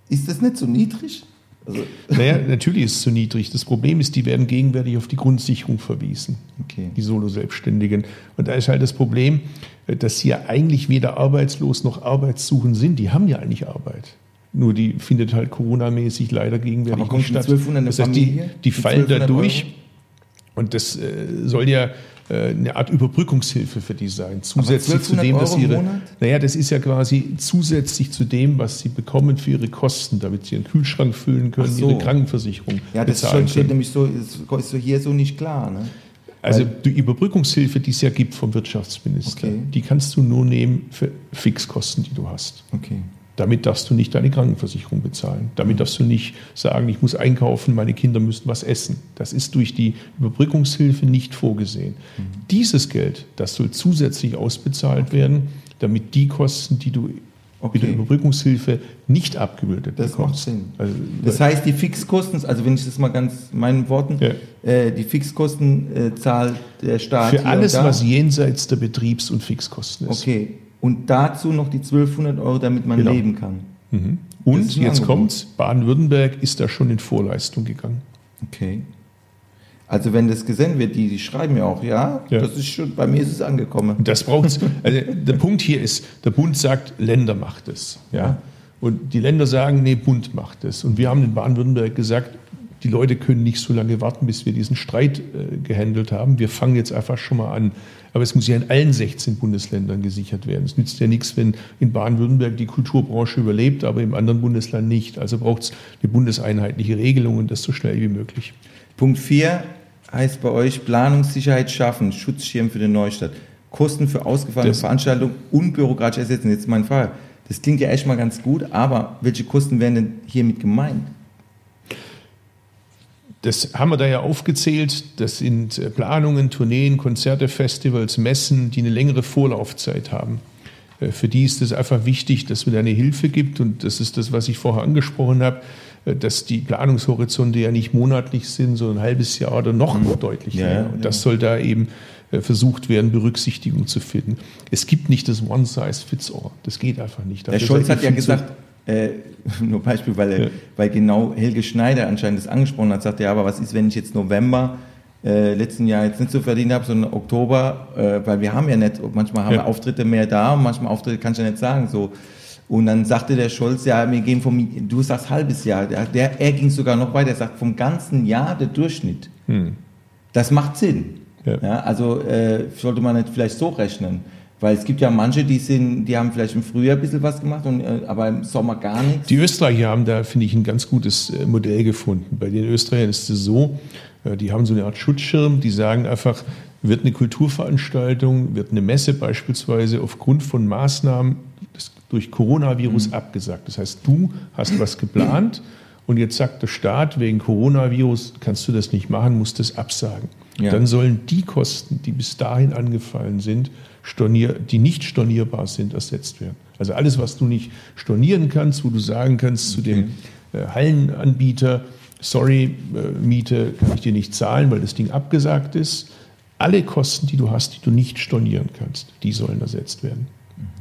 ist das nicht so niedrig? Also, *laughs* Naja, natürlich ist es zu niedrig. Das Problem ist, die werden gegenwärtig auf die Grundsicherung verwiesen, Okay. die Solo-Selbstständigen. Und da ist halt das Problem, dass sie ja eigentlich weder arbeitslos noch arbeitssuchend sind. Die haben ja eigentlich Arbeit. Nur die findet halt Corona-mäßig leider gegenwärtig Aber kommt nicht statt. 1200 eine das heißt, die, die fallen da 1200 durch. Und das äh, soll ja eine Art Überbrückungshilfe für die sein. Zusätzlich zu 1200 dem, dass ihre. Naja, das ist ja quasi zusätzlich zu dem, was sie bekommen für ihre Kosten, damit sie ihren Kühlschrank füllen können, so. ihre Krankenversicherung ja, das bezahlen steht nämlich so, ist, ist so hier so nicht klar. Ne? Also Weil- die Überbrückungshilfe, die es ja gibt vom Wirtschaftsminister, Okay. die kannst du nur nehmen für Fixkosten, die du hast. Okay. Damit darfst du nicht deine Krankenversicherung bezahlen. Damit darfst du nicht sagen, ich muss einkaufen, meine Kinder müssen was essen. Das ist durch die Überbrückungshilfe nicht vorgesehen. Mhm. Dieses Geld, das soll zusätzlich ausbezahlt werden, damit die Kosten, die du Okay. mit der Überbrückungshilfe nicht abgebildet Das bekommst. macht Sinn. Also, Das heißt, die Fixkosten, also wenn ich das mal ganz in meinen Worten, Ja. äh, die Fixkosten äh, zahlt der Staat für alles, was jenseits der Betriebs- und Fixkosten ist. Okay. Und dazu noch die 1200 Euro, damit man Genau. leben kann. Das Und jetzt kommt's, Baden-Württemberg ist da schon in Vorleistung gegangen. Okay. Also wenn das gesendet wird, die, die schreiben ja auch, ja, Ja. das ist schon, bei mir ist es angekommen. Das braucht's. Also der Punkt hier ist, der Bund sagt, Länder macht es. Ja? Und die Länder sagen, nee, Bund macht es. Und wir haben in Baden-Württemberg gesagt, die Leute können nicht so lange warten, bis wir diesen Streit äh, gehandelt haben. Wir fangen jetzt einfach schon mal an. Aber es muss ja in allen 16 Bundesländern gesichert werden. Es nützt ja nichts, wenn in Baden-Württemberg die Kulturbranche überlebt, aber im anderen Bundesland nicht. Also braucht es eine bundeseinheitliche Regelung und das so schnell wie möglich. Punkt 4 heißt bei euch Planungssicherheit schaffen, Schutzschirm für den Neustadt. Kosten für ausgefallene Das- Veranstaltungen unbürokratisch ersetzen. Jetzt meine Frage. Das klingt ja echt mal ganz gut, aber welche Kosten werden denn hiermit gemeint? Das haben wir da ja aufgezählt. Das sind äh, Planungen, Tourneen, Konzerte, Festivals, Messen, die eine längere Vorlaufzeit haben. Äh, Für die ist es einfach wichtig, dass man da eine Hilfe gibt. Und das ist das, was ich vorher angesprochen habe, äh, dass die Planungshorizonte ja nicht monatlich sind, sondern ein halbes Jahr oder noch deutlich Ja, länger. ja, Und das soll da eben versucht werden, Berücksichtigung zu finden. Es gibt nicht das One-Size-Fits-All. Das geht einfach nicht. Der Dafür Scholz hat ja gesagt, äh, *laughs* nur Beispiel, weil, Ja. weil genau Helge Schneider anscheinend das angesprochen hat, sagt er, ja, aber was ist, wenn ich jetzt November äh, letzten Jahr jetzt nicht so verdient habe, sondern Oktober, äh, weil wir haben ja nicht, manchmal haben Ja. wir Auftritte mehr da manchmal Auftritte kann ich ja nicht sagen, so. Und dann sagte der Scholz, ja, wir gehen vom, du sagst halbes Jahr, der, der, er ging sogar noch weiter, er sagt vom ganzen Jahr der Durchschnitt. Das macht Sinn. Ja. Ja. also äh, sollte man nicht vielleicht so rechnen. Weil es gibt ja manche, die sind, die haben vielleicht im Frühjahr ein bisschen was gemacht, und, äh, aber im Sommer gar nichts. Die Österreicher haben da, finde ich, ein ganz gutes äh, Modell gefunden. Bei den Österreichern ist es so, äh, die haben so eine Art Schutzschirm, die sagen einfach, wird eine Kulturveranstaltung, wird eine Messe beispielsweise aufgrund von Maßnahmen durch Coronavirus abgesagt. Das heißt, du hast was geplant und jetzt sagt der Staat, wegen Coronavirus kannst du das nicht machen, musst das absagen. Ja. Dann sollen die Kosten, die bis dahin angefallen sind, stornier, die nicht stornierbar sind, ersetzt werden. Also alles, was du nicht stornieren kannst, wo du sagen kannst zu dem äh, Hallenanbieter, sorry, äh, Miete kann ich dir nicht zahlen, weil das Ding abgesagt ist. Alle Kosten, die du hast, die du nicht stornieren kannst, die sollen ersetzt werden.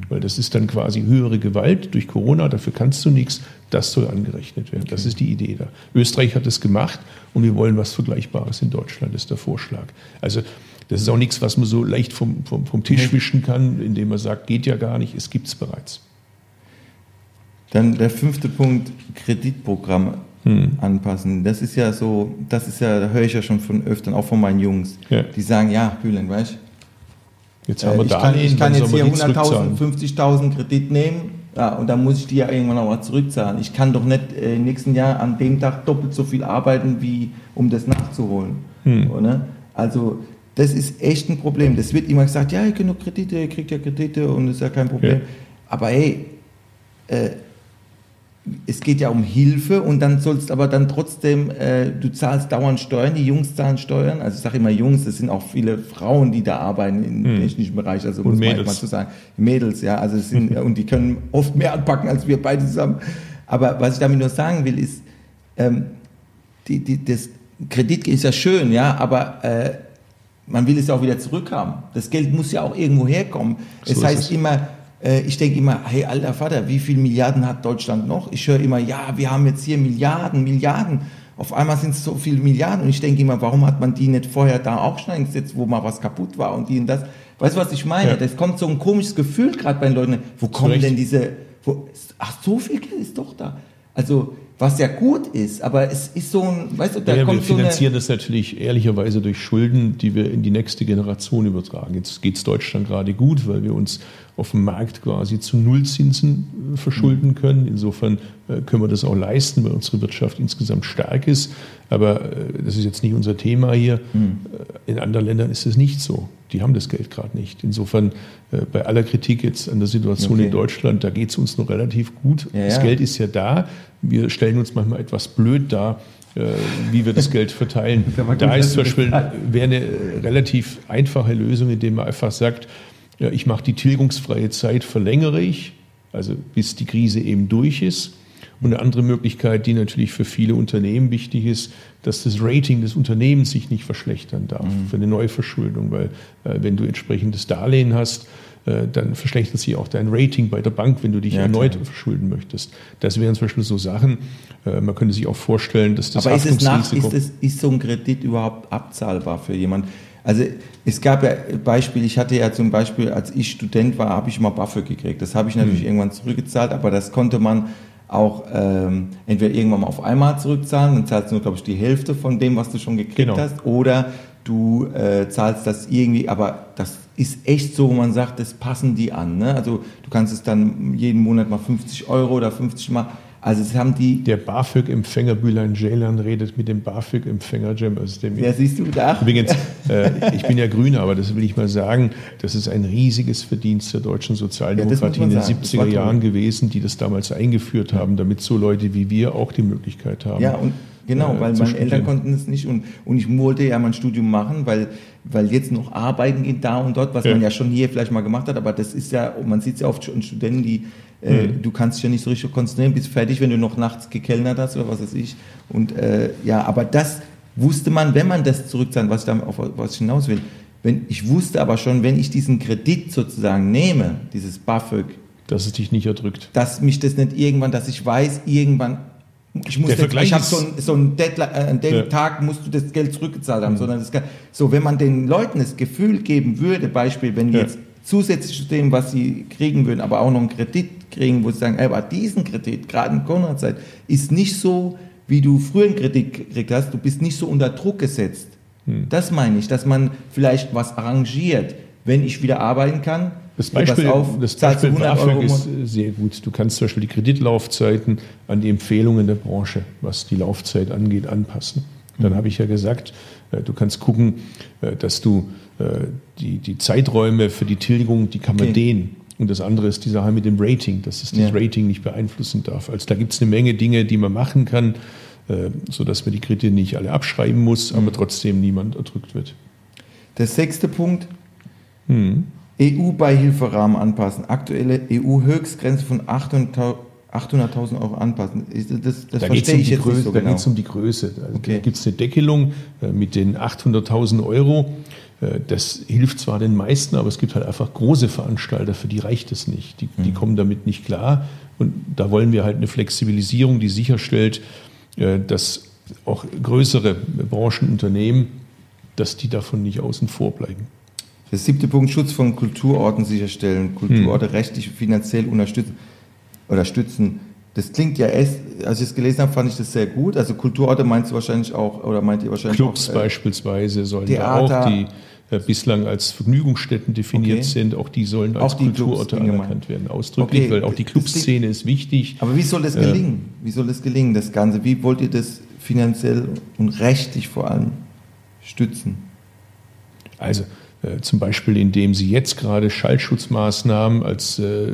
Weil das ist dann quasi höhere Gewalt durch Corona, dafür kannst du nichts, das soll angerechnet werden. Das ist die Idee da. Österreich hat es gemacht und wir wollen was Vergleichbares in Deutschland, ist der Vorschlag. Also das ist auch nichts, was man so leicht vom, vom, vom Tisch wischen kann, indem man sagt, geht ja gar nicht, es gibt es bereits. Dann der fünfte Punkt, Kreditprogramm Hm. anpassen. Das ist ja so, das ist ja, da höre ich ja schon von öfteren, auch von meinen Jungs, Ja. die sagen, ja, Bülent, weißt du, Jetzt Äh, haben wir ich kann, ich kann jetzt hier man die 100.000, zurückzahlen. 50.000 Kredit nehmen ja, und dann muss ich die ja irgendwann auch mal zurückzahlen. Ich kann doch nicht äh, im nächsten Jahr an dem Tag doppelt so viel arbeiten, wie um das nachzuholen. Hm. Oder? Also das ist echt ein Problem. Das wird immer gesagt, ja, ihr könnt doch Kredite, ihr kriegt ja Kredite und das ist ja kein Problem. Ja. Aber hey, äh, es geht ja um Hilfe und dann sollst aber dann trotzdem, äh, du zahlst dauernd Steuern, die Jungs zahlen Steuern. Also ich sage immer Jungs, es sind auch viele Frauen, die da arbeiten im Hm. technischen Bereich, also Und muss man mal zu sagen. Mädels, ja, also es sind, *laughs* und die können oft mehr anpacken als wir beide zusammen. Aber was ich damit nur sagen will, ist, ähm, die, die, das Kredit ist ja schön, ja, aber äh, man will es ja auch wieder zurückhaben. Das Geld muss ja auch irgendwo herkommen. So es heißt es. immer, äh, ich denke immer, hey alter Vater, wie viele Milliarden hat Deutschland noch? Ich höre immer, ja, wir haben jetzt hier Milliarden, Milliarden. Auf einmal sind es so viele Milliarden und ich denke immer, warum hat man die nicht vorher da auch schon eingesetzt, wo mal was kaputt war und die und das. Weißt du, was ich meine? Ja. Das kommt so ein komisches Gefühl gerade bei den Leuten. Wo kommen denn diese, wo, ach, so viel Geld ist doch da. Also, was ja gut ist, aber es ist so ein, weißt du, da Ja, wir kommt so eine, finanzieren das natürlich ehrlicherweise durch Schulden, die wir in die nächste Generation übertragen. Jetzt geht es Deutschland gerade gut, weil wir uns auf dem Markt quasi zu Nullzinsen äh, verschulden können. Insofern äh, können wir das auch leisten, weil unsere Wirtschaft insgesamt stark ist. Aber äh, das ist jetzt nicht unser Thema hier. Äh, In anderen Ländern ist es nicht so. Die haben das Geld gerade nicht. Insofern bei aller Kritik jetzt an der Situation Okay. in Deutschland, da geht es uns noch relativ gut. Ja, das ja. Geld ist ja da. Wir stellen uns manchmal etwas blöd dar, wie wir das Geld verteilen. *laughs* Da ist zum Beispiel wäre eine relativ einfache Lösung, indem man einfach sagt, ja, ich mache die tilgungsfreie Zeit, verlängere ich, also bis die Krise eben durch ist. Und eine andere Möglichkeit, die natürlich für viele Unternehmen wichtig ist, dass das Rating des Unternehmens sich nicht verschlechtern darf Mhm. für eine Neuverschuldung, weil äh, wenn du entsprechendes Darlehen hast, äh, dann verschlechtert sich auch dein Rating bei der Bank, wenn du dich Ja, erneut klar. verschulden möchtest. Das wären zum Beispiel so Sachen, äh, man könnte sich auch vorstellen, dass das Aber ist, es nach, ist, es, ist so ein Kredit überhaupt abzahlbar für jemanden? Also es gab ja Beispiele, ich hatte ja zum Beispiel, als ich Student war, habe ich mal BAföG gekriegt. Das habe ich natürlich irgendwann zurückgezahlt, aber das konnte man auch ähm, entweder irgendwann mal auf einmal zurückzahlen, dann zahlst du nur, glaube ich, die Hälfte von dem, was du schon gekriegt Genau. hast, oder du äh, zahlst das irgendwie, aber das ist echt so, wo man sagt, das passen die an. Ne? Also du kannst es dann jeden Monat mal 50 Euro oder 50 mal, also es haben die, Der BAföG-Empfänger Bülent Ceylan redet mit dem BAföG-Empfänger Cem Özdemir. ja siehst du da, Übrigens, äh, ich bin ja Grüner, aber das will ich mal sagen, das ist ein riesiges Verdienst der deutschen Sozialdemokratie Ja, in den sagen. Das war 70er toll. Jahren gewesen, die das damals eingeführt haben, damit so Leute wie wir auch die Möglichkeit haben. Ja, und genau, äh, weil meine studieren. Eltern konnten es nicht und, und ich wollte ja mein Studium machen, weil, weil jetzt noch arbeiten geht da und dort, was Ja. man ja schon hier vielleicht mal gemacht hat, aber das ist ja, man sieht es ja oft schon Studenten, die, äh, Mhm. du kannst dich ja nicht so richtig konzentrieren, bist fertig, wenn du noch nachts gekellnert hast oder was weiß ich. Und äh, ja, aber das wusste man, wenn man das zurückzahlt, was ich damit, auf was ich hinaus will. Wenn, ich wusste aber schon, wenn ich diesen Kredit sozusagen nehme, dieses BAföG, Dass es dich nicht erdrückt. dass mich das nicht irgendwann, dass ich weiß, irgendwann, ich muss Vergleich ich habe so ein, so ein Deadline, äh, an dem Ja. Mhm. Tag musst du das Geld zurückgezahlt haben, sondern das so, wenn man den Leuten das Gefühl geben würde, Beispiel, wenn Ja. jetzt zusätzlich zu dem, was sie kriegen würden, aber auch noch einen Kredit kriegen, wo sie sagen, aber diesen Kredit, gerade in Corona-Zeit, ist nicht so, wie du früher einen Kredit gekriegt hast, du bist nicht so unter Druck gesetzt. Hm. Das meine ich, dass man vielleicht was arrangiert, wenn ich wieder arbeiten kann. Das Beispiel, auf, das Beispiel 100 Euro ist sehr gut. Du kannst zum Beispiel die Kreditlaufzeiten an die Empfehlungen der Branche, was die Laufzeit angeht, anpassen. Dann habe ich ja gesagt, äh, du kannst gucken, äh, dass du die, die Zeiträume für die Tilgung, die kann man Okay. dehnen. Und das andere ist die Sache mit dem Rating, dass es das Ja. Rating nicht beeinflussen darf. Also da gibt es eine Menge Dinge, die man machen kann, äh, sodass man die Kredite nicht alle abschreiben muss, Mhm. aber trotzdem niemand erdrückt wird. Der sechste Punkt, Hm. EU-Beihilferahmen anpassen. Aktuelle EU-Höchstgrenze von 800.000 800.000 Euro anpassen. Das, das Da geht es verstehe um, ich die jetzt Größe, nicht so da genau. geht's um die Größe. Also Okay. Da gibt es eine Deckelung äh, mit den 800.000 Euro. Äh, das hilft zwar den meisten, aber es gibt halt einfach große Veranstalter, für die reicht es nicht. Die, die kommen damit nicht klar. Und da wollen wir halt eine Flexibilisierung, die sicherstellt, äh, dass auch größere Branchenunternehmen, dass die davon nicht außen vor bleiben. Der siebte Punkt, Schutz von Kulturorten sicherstellen, Kulturorte finanziell finanziell unterstützen oder stützen. Das klingt ja erst, als ich es gelesen habe, fand ich das sehr gut. Also Kulturorte meinst du wahrscheinlich auch, oder meint ihr wahrscheinlich Clubs auch, äh, beispielsweise sollen Theater. da auch, die äh, bislang als Vergnügungsstätten definiert Okay. sind, auch die sollen als die Kulturorte anerkannt werden, ausdrücklich, Okay, weil auch die Clubszene ist wichtig. Aber wie soll das Äh, gelingen? Wie soll das gelingen, das Ganze? Wie wollt ihr das finanziell und rechtlich vor allem stützen? Also äh, zum Beispiel, indem Sie jetzt gerade Schallschutzmaßnahmen als äh,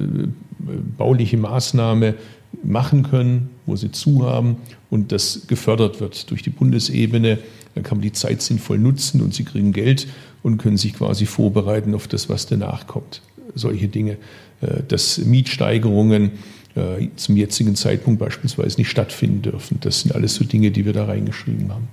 bauliche Maßnahme machen können, wo Sie zu haben und das gefördert wird durch die Bundesebene. Dann kann man die Zeit sinnvoll nutzen und Sie kriegen Geld und können sich quasi vorbereiten auf das, was danach kommt. Solche Dinge, äh, dass Mietsteigerungen äh, zum jetzigen Zeitpunkt beispielsweise nicht stattfinden dürfen. Das sind alles so Dinge, die wir da reingeschrieben haben.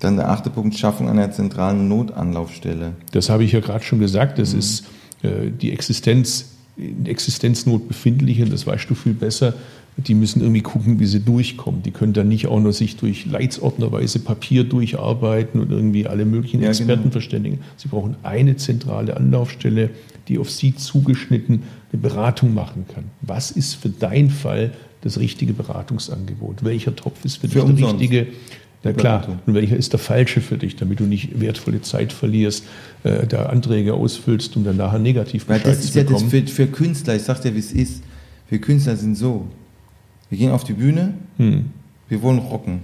Dann der achte Punkt, Schaffung einer zentralen Notanlaufstelle. Das habe ich ja gerade schon gesagt. Das ist äh, die Existenz, in Existenznot befindliche, das weißt du viel besser. Die müssen irgendwie gucken, wie sie durchkommen. Die können dann nicht auch nur sich durch leitsordnerweise Papier durcharbeiten und irgendwie alle möglichen Ja, Experten genau. verständigen. Sie brauchen eine zentrale Anlaufstelle, die auf sie zugeschnitten eine Beratung machen kann. Was ist für deinen Fall das richtige Beratungsangebot? Welcher Topf ist für, Für dich der richtige? Na klar, und welcher ist der falsche für dich, damit du nicht wertvolle Zeit verlierst, äh, da Anträge ausfüllst, um dann nachher negativ Weil Bescheid das ist zu ja das für, für Künstler, ich sag dir, wie es ist. Wir Künstler sind so. Wir gehen auf die Bühne, Hm. wir wollen rocken.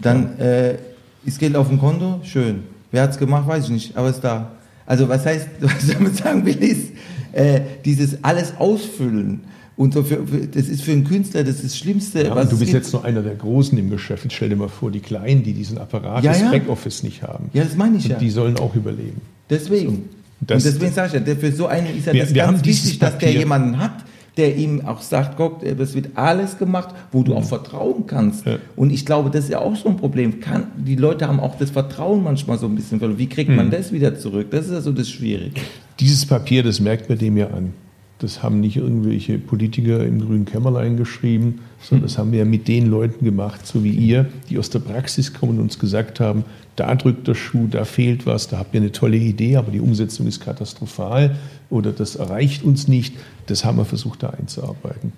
Dann äh, ist Geld auf dem Konto, schön. Wer hat es gemacht, weiß ich nicht, aber ist da. Also was heißt, *laughs* was ich damit sagen will, ist, äh, dieses alles ausfüllen. Und so für, das ist für einen Künstler das, das Schlimmste, Ja, du bist jetzt nur einer der Großen im Geschäft. Jetzt stell dir mal vor, die Kleinen, die diesen Apparat, Ja, das ja. Backoffice nicht haben. Ja, das meine ich und ja. die sollen auch überleben. Deswegen. Das- und deswegen sage ich ja, für so einen ist ja Wir- das wir ganz wichtig, dass der jemanden hat, der ihm auch sagt, guck, äh, das wird alles gemacht, wo du auch vertrauen kannst. Ja. Und ich glaube, das ist ja auch so ein Problem. Kann, die Leute haben auch das Vertrauen manchmal so ein bisschen verloren. Wie kriegt Hm. man das wieder zurück? Das ist ja so das Schwierige. Dieses Papier, das merkt man dem ja an. Das haben nicht irgendwelche Politiker im grünen Kämmerlein geschrieben, sondern das haben wir mit den Leuten gemacht, so wie ihr, die aus der Praxis kommen und uns gesagt haben, da drückt der Schuh, da fehlt was, da habt ihr eine tolle Idee, aber die Umsetzung ist katastrophal oder das erreicht uns nicht. Das haben wir versucht, da einzuarbeiten.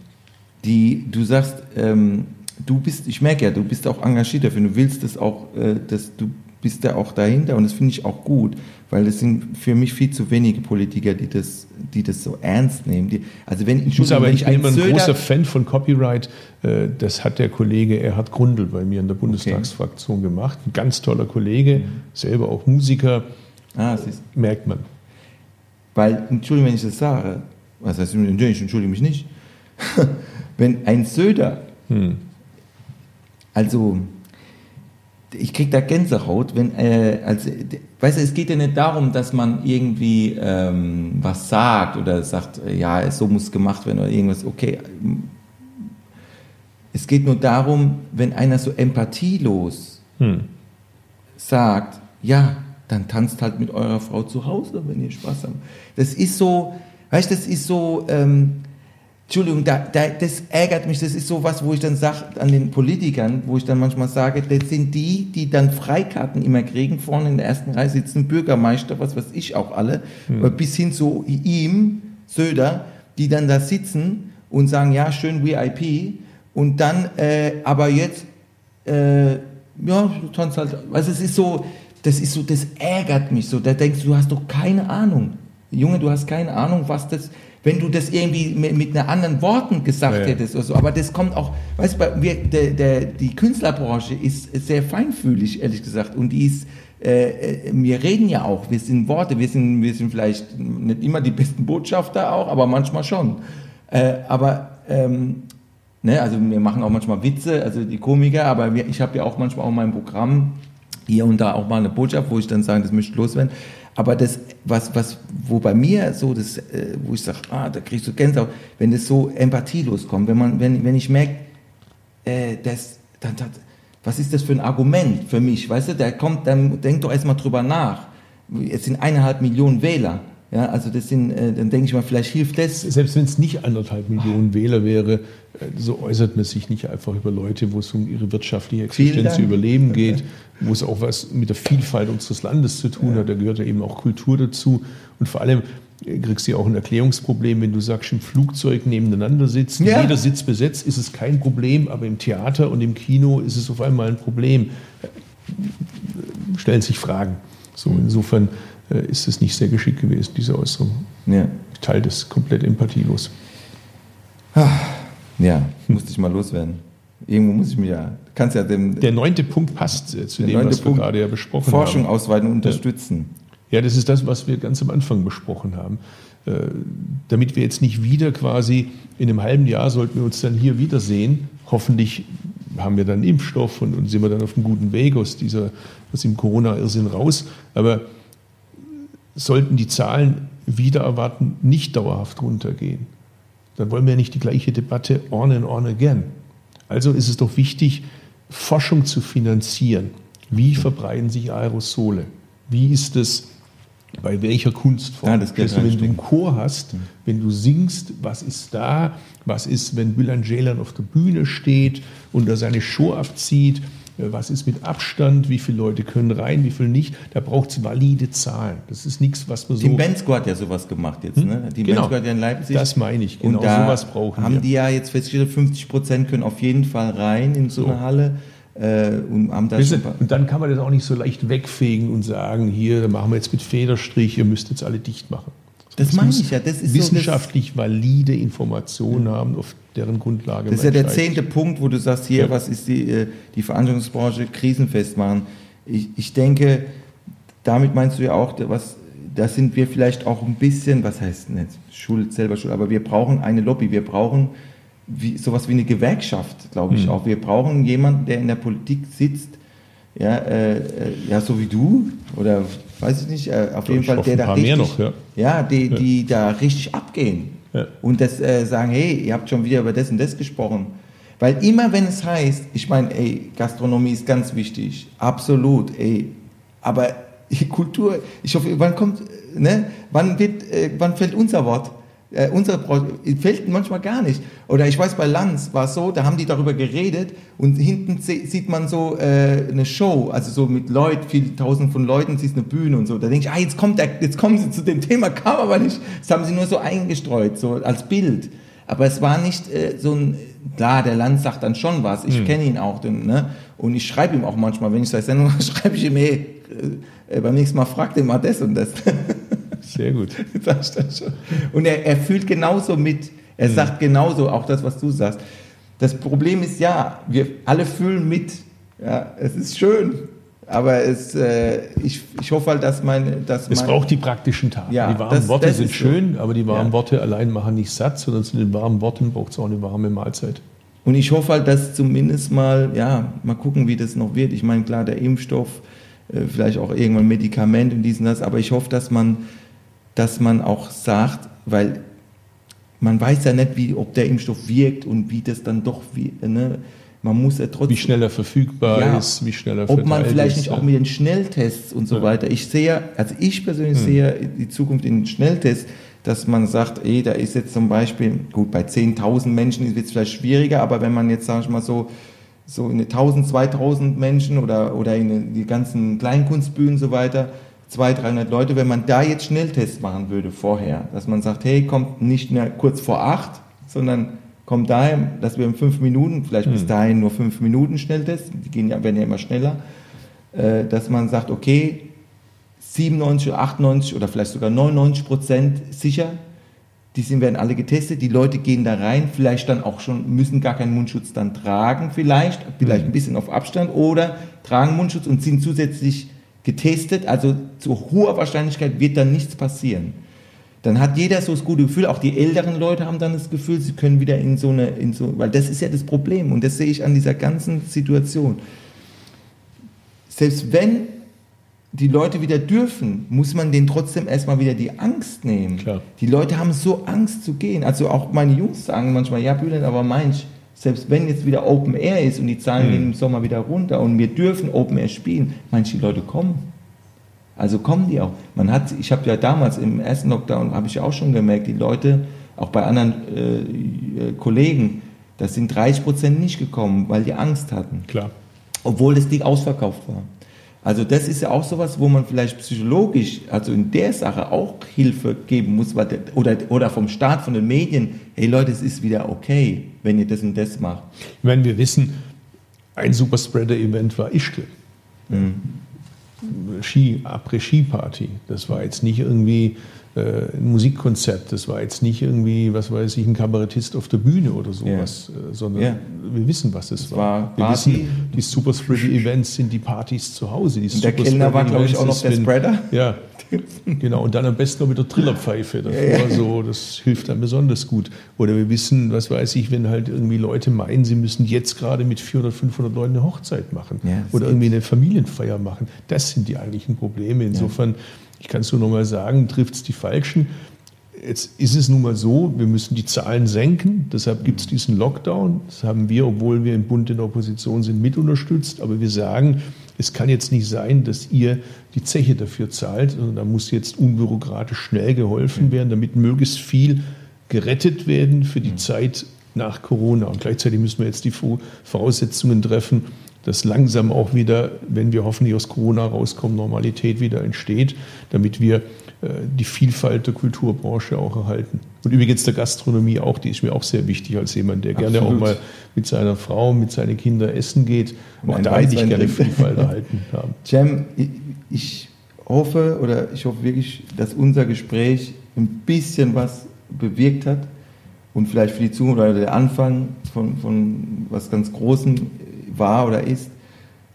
Die, du sagst, ähm, du bist, ich merke ja, du bist auch engagiert dafür. Du willst das auch, äh, dass du bist da auch dahinter und das finde ich auch gut, weil das sind für mich viel zu wenige Politiker, die das, die das so ernst nehmen. Die, also wenn, Ich muss aber, ich bin ein immer ein Söder- großer Fan von Copyright. Äh, Das hat der Kollege Erhard Grundl bei mir in der Bundestagsfraktion gemacht. Ein ganz toller Kollege, selber auch Musiker, Ah, es ist, merkt man. weil, Entschuldigung, wenn ich das sage, was heißt, ich entschuldige mich nicht, *laughs* wenn ein Söder, Hm. also ich krieg da Gänsehaut, wenn, äh, also, weißt du, es geht ja nicht darum, dass man irgendwie ähm, was sagt oder sagt, äh, ja, so muss gemacht werden oder irgendwas, okay. Es geht nur darum, wenn einer so empathielos Hm. sagt, ja, dann tanzt halt mit eurer Frau zu Hause, wenn ihr Spaß habt. Das ist so, weißt du, das ist so, ähm, Entschuldigung, da, da, das ärgert mich, das ist so was, wo ich dann sage an den Politikern, wo ich dann manchmal sage, das sind die, die dann Freikarten immer kriegen, vorne in der ersten Reihe sitzen, Bürgermeister, was weiß ich auch alle, bis hin zu ihm, Söder, die dann da sitzen und sagen, ja, schön VIP, und dann, äh, aber jetzt äh, ja, du tanzt halt. Also es ist so, das ist so, das ärgert mich so. Da denkst du, du hast doch keine Ahnung. Junge, du hast keine Ahnung, was das, wenn du das irgendwie mit, mit einer anderen Worten gesagt Ja, hättest oder so. Aber das kommt auch, weißt du, wir, der, der, die Künstlerbranche ist sehr feinfühlig, ehrlich gesagt. Und die ist, äh, äh, wir reden ja auch, wir sind Worte, wir sind, wir sind vielleicht nicht immer die besten Botschafter auch, aber manchmal schon. Äh, aber ähm, Ne, also wir machen auch manchmal Witze, also die Komiker, aber wir, ich habe ja auch manchmal auch mein Programm hier und da auch mal eine Botschaft, wo ich dann sage, das möchte ich loswerden. Aber das, was, was, wo bei mir so, das, äh, wo ich sage, ah, da kriegst du Gänsehaut, wenn das so empathielos kommt, wenn man, wenn, wenn ich merke, äh, das, dann, dann, was ist das für ein Argument für mich? Weißt du, der kommt, dann denkt doch erstmal drüber nach. Es sind eineinhalb Millionen Wähler. Ja, also das sind, äh, dann denke ich mal, vielleicht hilft das. Selbst wenn es nicht anderthalb Millionen Wähler wäre, äh, so äußert man sich nicht einfach über Leute, wo es um ihre wirtschaftliche Existenz. Überleben geht, wo es auch was mit der Vielfalt unseres Landes zu tun hat. Da gehört ja eben auch Kultur dazu. Und vor allem äh, kriegst du ja auch ein Erklärungsproblem, wenn du sagst, im Flugzeug nebeneinander sitzen, Ja. jeder Sitz besetzt, ist es kein Problem, aber im Theater und im Kino ist es auf einmal ein Problem. Stellen sich Fragen. So, insofern ist es nicht sehr geschickt gewesen, diese Äußerung. Ja, Ich teile das komplett empathielos. ja musste ich mal loswerden. Irgendwo muss ich mich ja, kannst ja dem Der neunte Punkt passt äh, zu dem, was wir Punkt, gerade ja besprochen Forschung haben. ausweiten und unterstützen. Ja, das ist das, was wir ganz am Anfang besprochen haben. Äh, damit wir jetzt nicht wieder quasi in einem halben Jahr sollten wir uns dann hier wiedersehen. Hoffentlich haben wir dann Impfstoff und, und sind wir dann auf einem guten Weg aus dieser, aus dem Corona-Irrsinn raus. Aber sollten die Zahlen wieder erwarten nicht dauerhaft runtergehen, dann wollen wir ja nicht die gleiche Debatte on and on again. Also ist es doch wichtig, Forschung zu finanzieren. Wie verbreiten sich Aerosole? Wie ist es bei welcher Kunstform? Ja, das also, wenn du einen. Chor hast, wenn du singst, was ist da? Was ist, wenn Bülent Ceylan auf der Bühne steht und da seine Show abzieht? Äh, Was ist mit Abstand? Wie viele Leute können rein, wie viele nicht? Da braucht es valide Zahlen. Das ist nichts, was man so. Team Bensko hat ja sowas gemacht jetzt, ne? Team Genau. Bensko hat ja in Leipzig. Das meine ich, genau und da sowas brauchen haben wir. die ja jetzt festgestellt, 50 Prozent können auf jeden Fall rein in so, eine Halle äh, und paar- Und dann kann man das auch nicht so leicht wegfegen und sagen, hier, da machen wir jetzt mit Federstrich, ihr müsst jetzt alle dicht machen. Das Es meine ich ja, das ist so das- wissenschaftlich valide Informationen haben, auf deren Grundlage Das ist ja der zehnte Punkt, wo du sagst, hier, Ja. was ist die, äh, die Veranstaltungsbranche krisenfest machen. Ich, ich denke, damit meinst du ja auch, was, da sind wir vielleicht auch ein bisschen, was heißt denn jetzt, Schuld, selber Schuld, aber wir brauchen eine Lobby, wir brauchen wie, sowas wie eine Gewerkschaft, glaube ich auch. Wir brauchen jemanden, der in der Politik sitzt, ja, äh, äh, ja so wie du, oder weiß ich nicht, äh, auf jeden Ich Fall, der da richtig, mehr noch, ja. ja, die, die da richtig abgehen. Ja. Und das äh, sagen, hey, ihr habt schon wieder über das und das gesprochen. Weil immer wenn es heißt, ich meine, ey, Gastronomie ist ganz wichtig, absolut, ey, aber die Kultur, ich hoffe, wann kommt, äh, ne, wann wird, äh, wann fällt unser Wort? Äh, unsere fällt manchmal gar nicht. Oder ich weiß, bei Lanz war es so, da haben die darüber geredet und hinten sieht man so äh, eine Show, also so mit Leuten, viele tausend von Leuten, siehst eine Bühne und so. Da denke ich, ah, jetzt kommt der, jetzt kommen sie zu dem Thema, kam aber nicht. Das haben sie nur so eingestreut, so als Bild. Aber es war nicht äh, so ein, klar, der Lanz sagt dann schon was, ich kenne ihn auch, denn, ne? und ich schreibe ihm auch manchmal, wenn ich seine Sendung *laughs* schreibe ich ihm, hey, äh, äh, beim nächsten Mal fragt ihn mal das und das. *laughs* Sehr gut. *laughs* Ich dann schon. Und er, er fühlt genauso mit. Er sagt genauso auch das, was du sagst. Das Problem ist ja, wir alle fühlen mit. Ja, es ist schön, aber es, äh, ich, ich hoffe halt, dass mein, dass Es mein, braucht die praktischen Taten. Ja, die warmen das- Worte das sind ist so. schön, aber die warmen Ja. Worte allein machen nicht satt, sondern zu den warmen Worten braucht es auch eine warme Mahlzeit. Und ich hoffe halt, dass zumindest mal, ja, mal gucken, wie das noch wird. Ich meine, klar, der Impfstoff, äh, vielleicht auch irgendwann Medikament und dies und das, aber ich hoffe, dass man, dass man auch sagt, weil man weiß ja nicht, wie, ob der Impfstoff wirkt und wie das dann doch, wie, ne, man muss ja trotzdem. Wie schnell er verfügbar Ja. ist, wie schnell er ob man vielleicht ist, nicht ja. auch mit den Schnelltests und so Ja. weiter. Ich sehe, also ich persönlich sehe die Zukunft in den Schnelltests, dass man sagt, ey, da ist jetzt zum Beispiel, gut, bei 10.000 Menschen wird es vielleicht schwieriger, aber wenn man jetzt, sag ich mal so, so in eine 1000, 2000 Menschen oder, oder in die ganzen Kleinkunstbühnen und so weiter, 200, 300 Leute, wenn man da jetzt Schnelltests machen würde vorher, dass man sagt, hey, kommt nicht mehr kurz vor acht, sondern kommt dahin, dass wir in fünf Minuten, vielleicht bis dahin nur fünf Minuten Schnelltests, die gehen ja, werden ja immer schneller, äh, dass man sagt, okay, 97 oder 98 oder vielleicht sogar 99 Prozent sicher, die sind, werden alle getestet, die Leute gehen da rein, vielleicht dann auch schon, müssen gar keinen Mundschutz dann tragen, vielleicht, vielleicht ein bisschen auf Abstand oder tragen Mundschutz und sind zusätzlich getestet, also zu hoher Wahrscheinlichkeit wird dann nichts passieren. Dann hat jeder so das gute Gefühl, auch die älteren Leute haben dann das Gefühl, sie können wieder in so eine, in so, weil das ist ja das Problem und das sehe ich an dieser ganzen Situation. Selbst wenn die Leute wieder dürfen, muss man denen trotzdem erstmal wieder die Angst nehmen. Klar. Die Leute haben so Angst zu gehen. Also auch meine Jungs sagen manchmal, ja, Bülent, aber meinst selbst wenn jetzt wieder Open Air ist und die Zahlen gehen im Sommer wieder runter und wir dürfen Open Air spielen, manche Leute kommen. Also kommen die auch. Man hat, ich habe ja damals im ersten Lockdown habe ich auch schon gemerkt, die Leute, auch bei anderen äh, äh, Kollegen, da sind 30 Prozent nicht gekommen, weil die Angst hatten Klar. obwohl das Ding ausverkauft war. Also das ist ja auch sowas, wo man vielleicht psychologisch, also in der Sache auch Hilfe geben muss, der, oder, oder vom Staat, von den Medien, hey Leute, es ist wieder okay, wenn ihr das und das macht. Ich meine, wir wissen, ein Superspreader-Event war Ischgl. Ski, Après-Ski-Party. Das war jetzt nicht irgendwie ein Musikkonzert, das war jetzt nicht irgendwie, was weiß ich, ein Kabarettist auf der Bühne oder sowas, äh, sondern Ja. wir wissen, was es war war. Wir Party. wissen, die Superspreader-Events sind die Partys zu Hause. Der Kellner war, glaube ich, auch noch der ist, Spreader. wenn- Ja, genau. Und dann am besten noch mit der Trillerpfeife davor. So, das hilft dann besonders gut. Oder wir wissen, was weiß ich, wenn halt irgendwie Leute meinen, sie müssen jetzt gerade mit 400, 500 Leuten eine Hochzeit machen oder irgendwie eine Familienfeier machen. Das sind die eigentlichen Probleme. Insofern, ich kann es nur noch mal sagen, trifft es die Falschen. Jetzt ist es nun mal so, wir müssen die Zahlen senken, deshalb gibt es diesen Lockdown. Das haben wir, obwohl wir im Bund in der Opposition sind, mit unterstützt. Aber wir sagen, es kann jetzt nicht sein, dass ihr die Zeche dafür zahlt, sondern da muss jetzt unbürokratisch schnell geholfen werden, damit möglichst viel gerettet werden für die Zeit nach Corona. Und gleichzeitig müssen wir jetzt die Vo- Voraussetzungen treffen, dass langsam auch wieder, wenn wir hoffentlich aus Corona rauskommen, Normalität wieder entsteht, damit wir äh, die Vielfalt der Kulturbranche auch erhalten. Und übrigens der Gastronomie auch, die ist mir auch sehr wichtig als jemand, der gerne auch Absolut. mal mit seiner Frau, mit seinen Kindern essen geht. Und Auch einen da hätte ich gerne. Vielfalt erhalten haben. Cem, ich, ich hoffe oder ich hoffe wirklich, dass unser Gespräch ein bisschen was bewirkt hat und vielleicht für die Zukunft oder der Anfang von, von was ganz Großem war oder ist.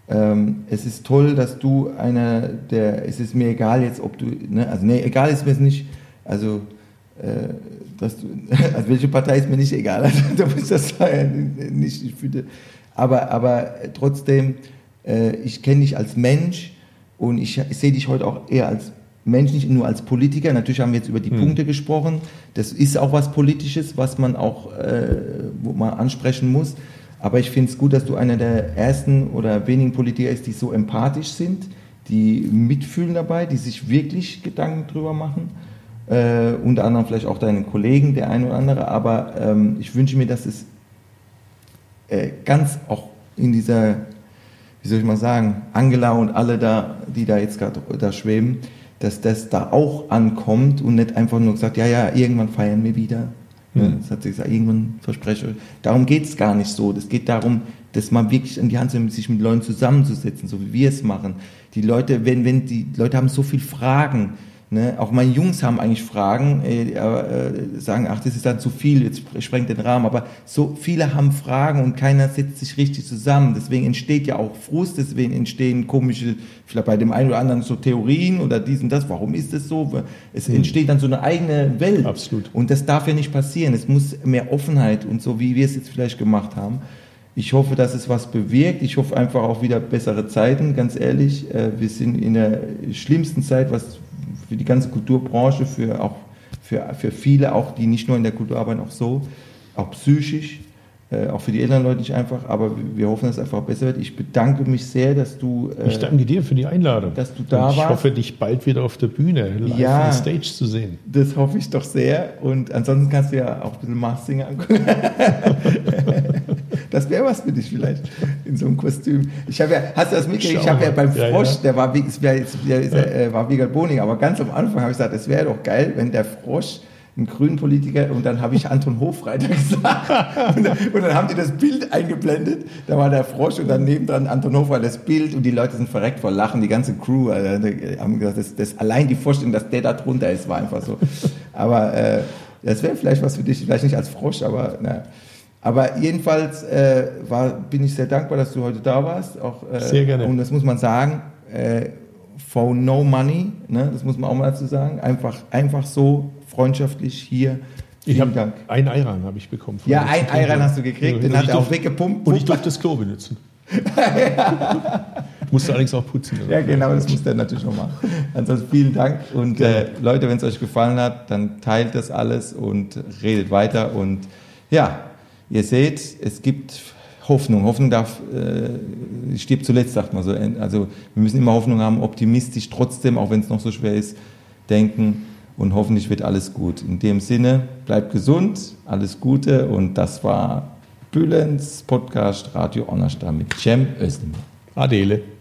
Ähm, es ist toll, dass du einer der, es ist mir egal jetzt, ob du, ne, also nee, egal ist mir es nicht, also, äh, dass du, *laughs* also welche Partei ist mir nicht egal, *laughs* also, da muss das sagen, nicht, ich finde, aber, aber trotzdem, äh, ich kenne dich als Mensch und ich, ich sehe dich heute auch eher als Mensch, nicht nur als Politiker. Natürlich haben wir jetzt über die Punkte gesprochen. Das ist auch was Politisches, was man auch äh, wo man ansprechen muss. Aber ich finde es gut, dass du einer der ersten oder wenigen Politiker ist, die so empathisch sind, die mitfühlen dabei, die sich wirklich Gedanken drüber machen. Äh, unter anderem vielleicht auch deine Kollegen, der eine oder andere. Aber ähm, ich wünsche mir, dass es äh, ganz auch in dieser, wie soll ich mal sagen, Angela und alle da, die da jetzt gerade da schweben, dass das da auch ankommt und nicht einfach nur gesagt, ja, ja, irgendwann feiern wir wieder. Ja, das hat sie gesagt, irgendwann verspreche. Darum geht es gar nicht so. Das geht darum, dass man wirklich an die Hand zu nehmen, sich mit Leuten zusammenzusetzen, so wie wir es machen. Die Leute, wenn, wenn die Leute haben so viele Fragen, Ne? Auch meine Jungs haben eigentlich Fragen, äh, äh, sagen, ach, das ist dann zu viel, jetzt sprengt den Rahmen. Aber so viele haben Fragen und keiner setzt sich richtig zusammen. Deswegen entsteht ja auch Frust, deswegen entstehen komische, vielleicht bei dem einen oder anderen so Theorien oder dies und das. Warum ist das so? Es entsteht dann so eine eigene Welt. Absolut. Und das darf ja nicht passieren. Es muss mehr Offenheit und so, wie wir es jetzt vielleicht gemacht haben. Ich hoffe, dass es was bewirkt. Ich hoffe einfach auch wieder bessere Zeiten, ganz ehrlich. Äh, Wir sind in der schlimmsten Zeit, was für die ganze Kulturbranche, für auch für, für viele, auch die nicht nur in der Kultur arbeiten, auch so, auch psychisch, äh, auch für die älteren Leute nicht einfach, aber wir hoffen, dass es einfach besser wird. Ich bedanke mich sehr, dass du, äh, Ich danke dir für die Einladung. dass du da Und ich warst. hoffe, dich bald wieder auf der Bühne, live Ja. on stage zu sehen. das hoffe ich doch sehr. Und ansonsten kannst du ja auch ein bisschen Mars Singer angucken. *laughs* das wäre was für dich vielleicht in so einem Kostüm. Ich habe ja, hast du das mitgekriegt? Ich habe ja beim Ja, Frosch, ja. der war wie, es wär der ist, äh, war Wiegald Boning, aber ganz am Anfang habe ich gesagt, es wäre doch geil, wenn der Frosch ein grünen Politiker und dann habe ich Anton Hofreiter *laughs* gesagt und, dann, und dann haben die das Bild eingeblendet, da war der Frosch und dann nebendran Anton Hofreiter das Bild und die Leute sind verreckt vor Lachen, die ganze Crew also, die haben gesagt, das, das, allein die Vorstellung, dass der da drunter ist, war einfach so. Aber äh, das wäre vielleicht was für dich, vielleicht nicht als Frosch, aber na. Aber jedenfalls äh, war, bin ich sehr dankbar, dass du heute da warst. Auch, äh, Sehr gerne. Und das muss man sagen, äh, for no money, ne, das muss man auch mal dazu sagen. Einfach, einfach so freundschaftlich hier. Ich habe Dank. ein Eiran habe ich bekommen. Ja, ein. Eiran hast du gekriegt, den hat er auch weggepumpt. Und ich durfte das Klo benutzen. *laughs* Musste allerdings auch putzen. Ja, genau, das muss der natürlich noch machen. Ansonsten vielen Dank und äh, Leute, wenn es euch gefallen hat, dann teilt das alles und redet weiter und ja, ihr seht, es gibt Hoffnung. Hoffnung darf, äh, stirbt zuletzt, sagt man so. Also wir müssen immer Hoffnung haben, optimistisch trotzdem, auch wenn es noch so schwer ist, denken und hoffentlich wird alles gut. In dem Sinne, bleibt gesund, alles Gute und das war Bülens Podcast Radio Onnerstar mit Cem Özdemir. Adele.